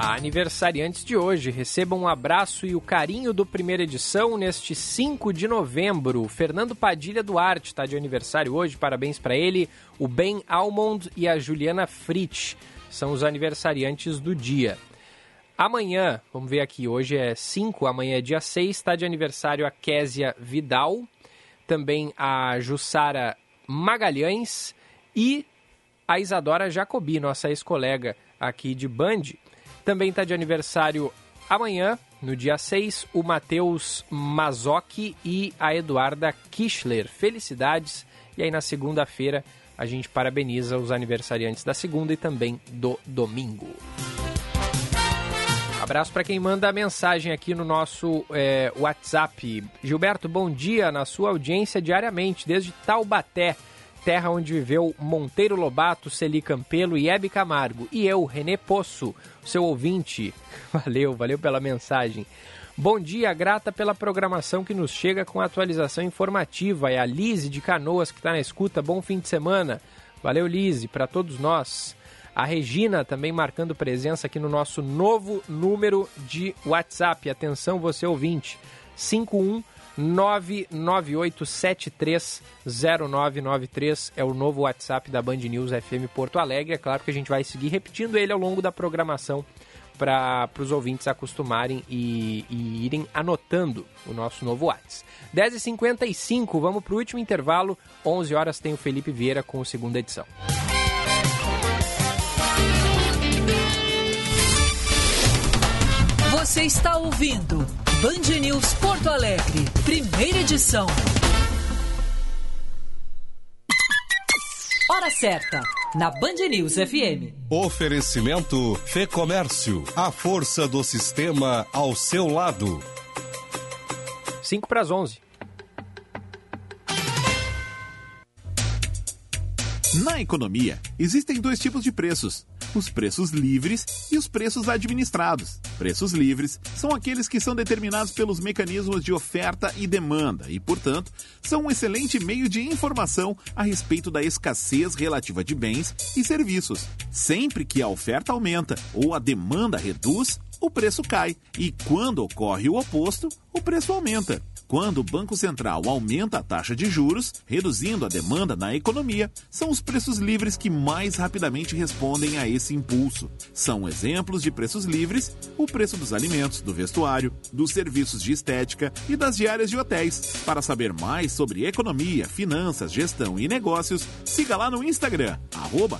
Speaker 2: A aniversariantes de hoje. Recebam um abraço e o carinho do primeira edição neste 5 de novembro. Fernando Padilha Duarte está de aniversário hoje, parabéns para ele. O Ben Almond e a Juliana Fritz são os aniversariantes do dia. Amanhã, vamos ver aqui, hoje é 5, amanhã é dia 6, está de aniversário a Késia Vidal, também a Jussara Magalhães e a Isadora Jacobi, nossa ex-colega aqui de Band. Também está de aniversário amanhã, no dia 6, o Matheus Mazocchi e a Eduarda Kischler. Felicidades! E aí na segunda-feira a gente parabeniza os aniversariantes da segunda e também do domingo. Abraço para quem manda mensagem aqui no nosso é, WhatsApp. Gilberto, bom dia na sua audiência diariamente, desde Taubaté terra onde viveu Monteiro Lobato, Celi Campelo e Hebe Camargo. E eu, Renê Poço, seu ouvinte. <laughs> Valeu, valeu pela mensagem. Bom dia, grata pela programação que nos chega com atualização informativa. É a Lise de Canoas que está na escuta. Bom fim de semana. Valeu, Lise, para todos nós. A Regina também marcando presença aqui no nosso novo número de WhatsApp. Atenção, você ouvinte. 51 998730993 é o novo WhatsApp da Band News FM Porto Alegre. É claro que a gente vai seguir repetindo ele ao longo da programação para os ouvintes acostumarem e, e, irem anotando o nosso novo WhatsApp. 10h55, vamos para o último intervalo. 11 horas tem o Felipe Vieira com a segunda edição.
Speaker 1: Você está ouvindo Band News Porto Alegre, primeira edição. Hora certa, na Band News FM.
Speaker 14: Oferecimento Fê Comércio, a força do sistema ao seu lado.
Speaker 2: 5 para as 11.
Speaker 38: Na economia, existem dois tipos de preços os preços livres e os preços administrados. Preços livres são aqueles que são determinados pelos mecanismos de oferta e demanda e, portanto, são um excelente meio de informação a respeito da escassez relativa de bens e serviços. Sempre que a oferta aumenta ou a demanda reduz, o preço cai, e quando ocorre o oposto, o preço aumenta. Quando o Banco Central aumenta a taxa de juros, reduzindo a demanda na economia, são os preços livres que mais rapidamente respondem a esse impulso. São exemplos de preços livres o preço dos alimentos, do vestuário, dos serviços de estética e das diárias de hotéis. Para saber mais sobre economia, finanças, gestão e negócios, siga lá no Instagram, arroba.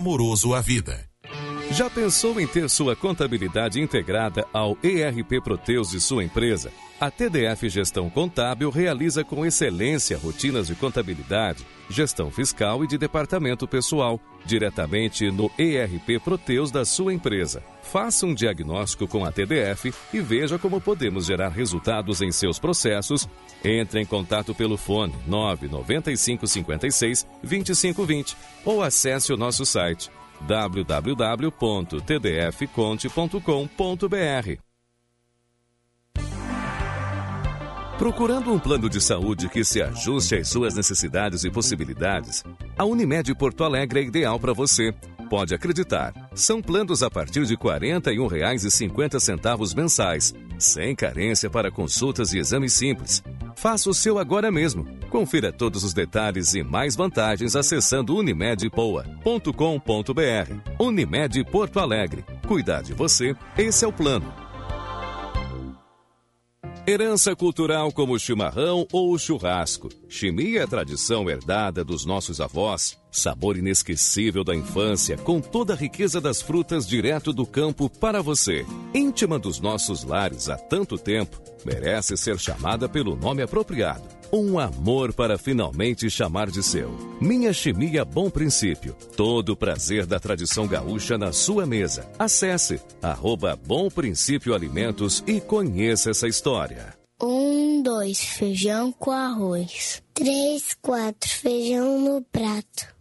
Speaker 39: amoroso à vida.
Speaker 21: Já pensou em ter sua contabilidade integrada ao ERP Proteus de sua empresa? A TDF Gestão Contábil realiza com excelência rotinas de contabilidade, gestão fiscal e de departamento pessoal, diretamente no ERP Proteus da sua empresa. Faça um diagnóstico com a TDF e veja como podemos gerar resultados em seus processos. Entre em contato pelo fone 99556 2520 ou acesse o nosso site www.tdfconte.com.br. Procurando um plano de saúde que se ajuste às suas necessidades e possibilidades, a Unimed Porto Alegre é ideal para você. Pode acreditar. São planos a partir de R$ 41,50 mensais, sem carência para consultas e exames simples. Faça o seu agora mesmo. Confira todos os detalhes e mais vantagens acessando unimedpoa.com.br. Unimed Porto Alegre. Cuidar de você, esse é o plano. Herança cultural como o chimarrão ou o churrasco. Chimia é tradição herdada dos nossos avós. Sabor inesquecível da infância, com toda a riqueza das frutas direto do campo para você. Íntima dos nossos lares há tanto tempo, merece ser chamada pelo nome apropriado Um amor para finalmente chamar de seu. Minha Chimia Bom Princípio. Todo o prazer da tradição gaúcha na sua mesa. Acesse arroba Bom Princípio Alimentos e conheça essa história.
Speaker 40: Um, dois, feijão com arroz. Três, quatro, feijão no prato.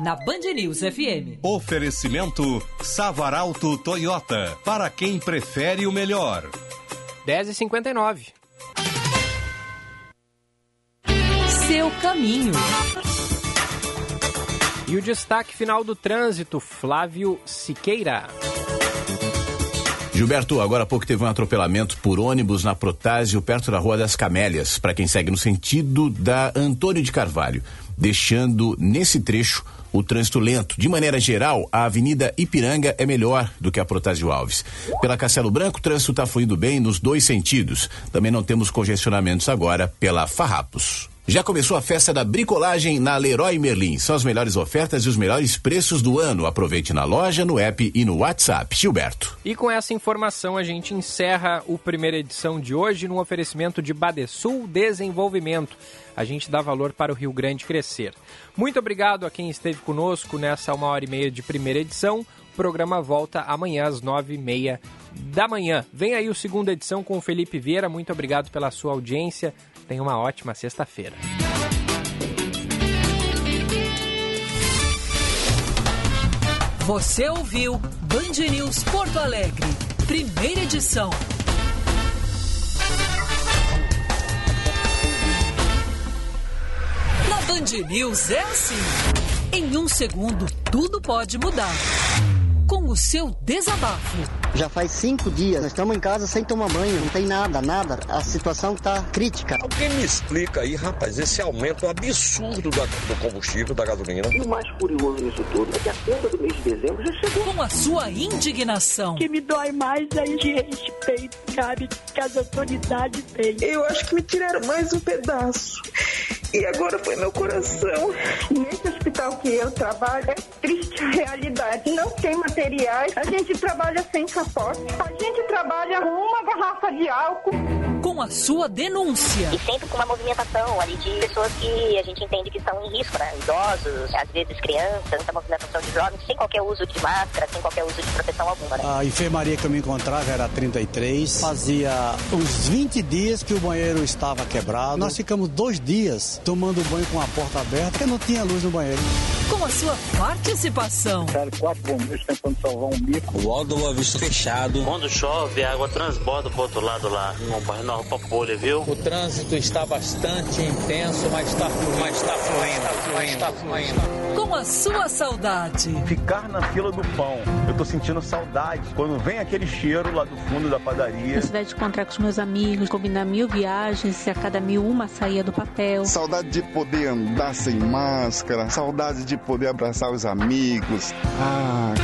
Speaker 1: na Band News FM.
Speaker 14: Oferecimento Savaralto Toyota, para quem prefere o melhor.
Speaker 2: 10h59.
Speaker 1: Seu caminho.
Speaker 2: E o destaque final do trânsito, Flávio Siqueira.
Speaker 13: Gilberto, agora há pouco teve um atropelamento por ônibus na Protásio, perto da Rua das Camélias, para quem segue no sentido da Antônio de Carvalho, deixando nesse trecho o trânsito lento. De maneira geral, a Avenida Ipiranga é melhor do que a Protásio Alves. Pela Castelo Branco, o trânsito está fluindo bem nos dois sentidos. Também não temos congestionamentos agora pela Farrapos. Já começou a festa da bricolagem na Leroy Merlin. São as melhores ofertas e os melhores preços do ano. Aproveite na loja, no app e no WhatsApp. Gilberto.
Speaker 2: E com essa informação a gente encerra o primeira edição de hoje no oferecimento de Badesul Desenvolvimento. A gente dá valor para o Rio Grande crescer. Muito obrigado a quem esteve conosco nessa uma hora e meia de primeira edição. O programa volta amanhã às nove e meia da manhã. Vem aí o segunda edição com o Felipe Vieira. Muito obrigado pela sua audiência. Tenha uma ótima sexta-feira.
Speaker 1: Você ouviu Band News Porto Alegre, primeira edição. Na Band News é assim. Em um segundo, tudo pode mudar. Com o seu desabafo.
Speaker 41: Já faz cinco dias, nós estamos em casa sem tomar banho, não tem nada, nada. A situação está crítica.
Speaker 42: Alguém me explica aí, rapaz, esse aumento absurdo da, do combustível, da gasolina.
Speaker 18: E o mais curioso nisso tudo é que a conta do mês de dezembro já chegou.
Speaker 1: Com a sua indignação.
Speaker 31: O que me dói mais é esse respeito, sabe, que as autoridades têm.
Speaker 43: Eu acho que me tiraram mais um pedaço. E agora foi meu coração.
Speaker 31: Nesse hospital que eu trabalho, é triste a realidade. Não tem materiais, a gente trabalha sem capote, a gente trabalha com uma garrafa de álcool.
Speaker 1: Com a sua denúncia.
Speaker 44: E sempre com uma movimentação ali de pessoas que a gente entende que estão em risco, né? Idosos, às vezes crianças, muita movimentação de jovens, sem qualquer uso de máscara, sem qualquer uso de proteção alguma, né?
Speaker 45: A enfermaria que eu me encontrava era 33. Fazia uns 20 dias que o banheiro estava quebrado. Nós ficamos dois dias tomando banho com a porta aberta, porque não tinha luz no banheiro.
Speaker 1: Com a sua participação.
Speaker 18: Cara, quatro bombeiros tentando salvar um bico.
Speaker 46: O Aldo Boa Vista fechado.
Speaker 47: Quando chove, a água transborda pro outro lado lá, no bairro Pampolha, viu?
Speaker 48: O trânsito está bastante intenso, mas está fluindo, mas está fluindo, mas está fluindo.
Speaker 1: Com a sua saudade.
Speaker 49: Ficar na fila do pão. Eu tô sentindo saudade. Quando vem aquele cheiro lá do fundo da padaria.
Speaker 50: Necessidade de encontrar com os meus amigos, combinar mil viagens e a cada mil uma saía do papel.
Speaker 51: Saudade de poder andar sem máscara. Saudade de poder abraçar os amigos. Ah.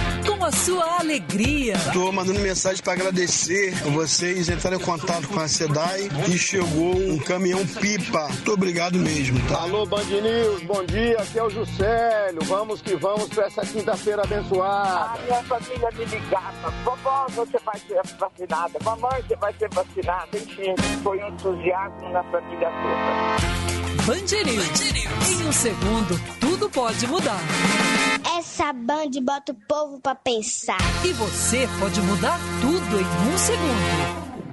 Speaker 1: Com a sua alegria.
Speaker 36: Tô mandando mensagem para agradecer vocês entraram em contato com a SEDAI e chegou um caminhão pipa. Muito obrigado mesmo, tá?
Speaker 18: Alô, Band News, bom dia. Aqui é o Juscelio. Vamos que vamos para essa quinta-feira abençoada.
Speaker 31: A minha família me ligava. Vovó, você vai ser vacinada. Mamãe, você vai ser vacinada. Enfim, foi um entusiasmo na família toda.
Speaker 1: Band News. Em um segundo, tudo pode mudar.
Speaker 40: Essa Band bota o povo pra pensar.
Speaker 1: E você pode mudar tudo em um segundo.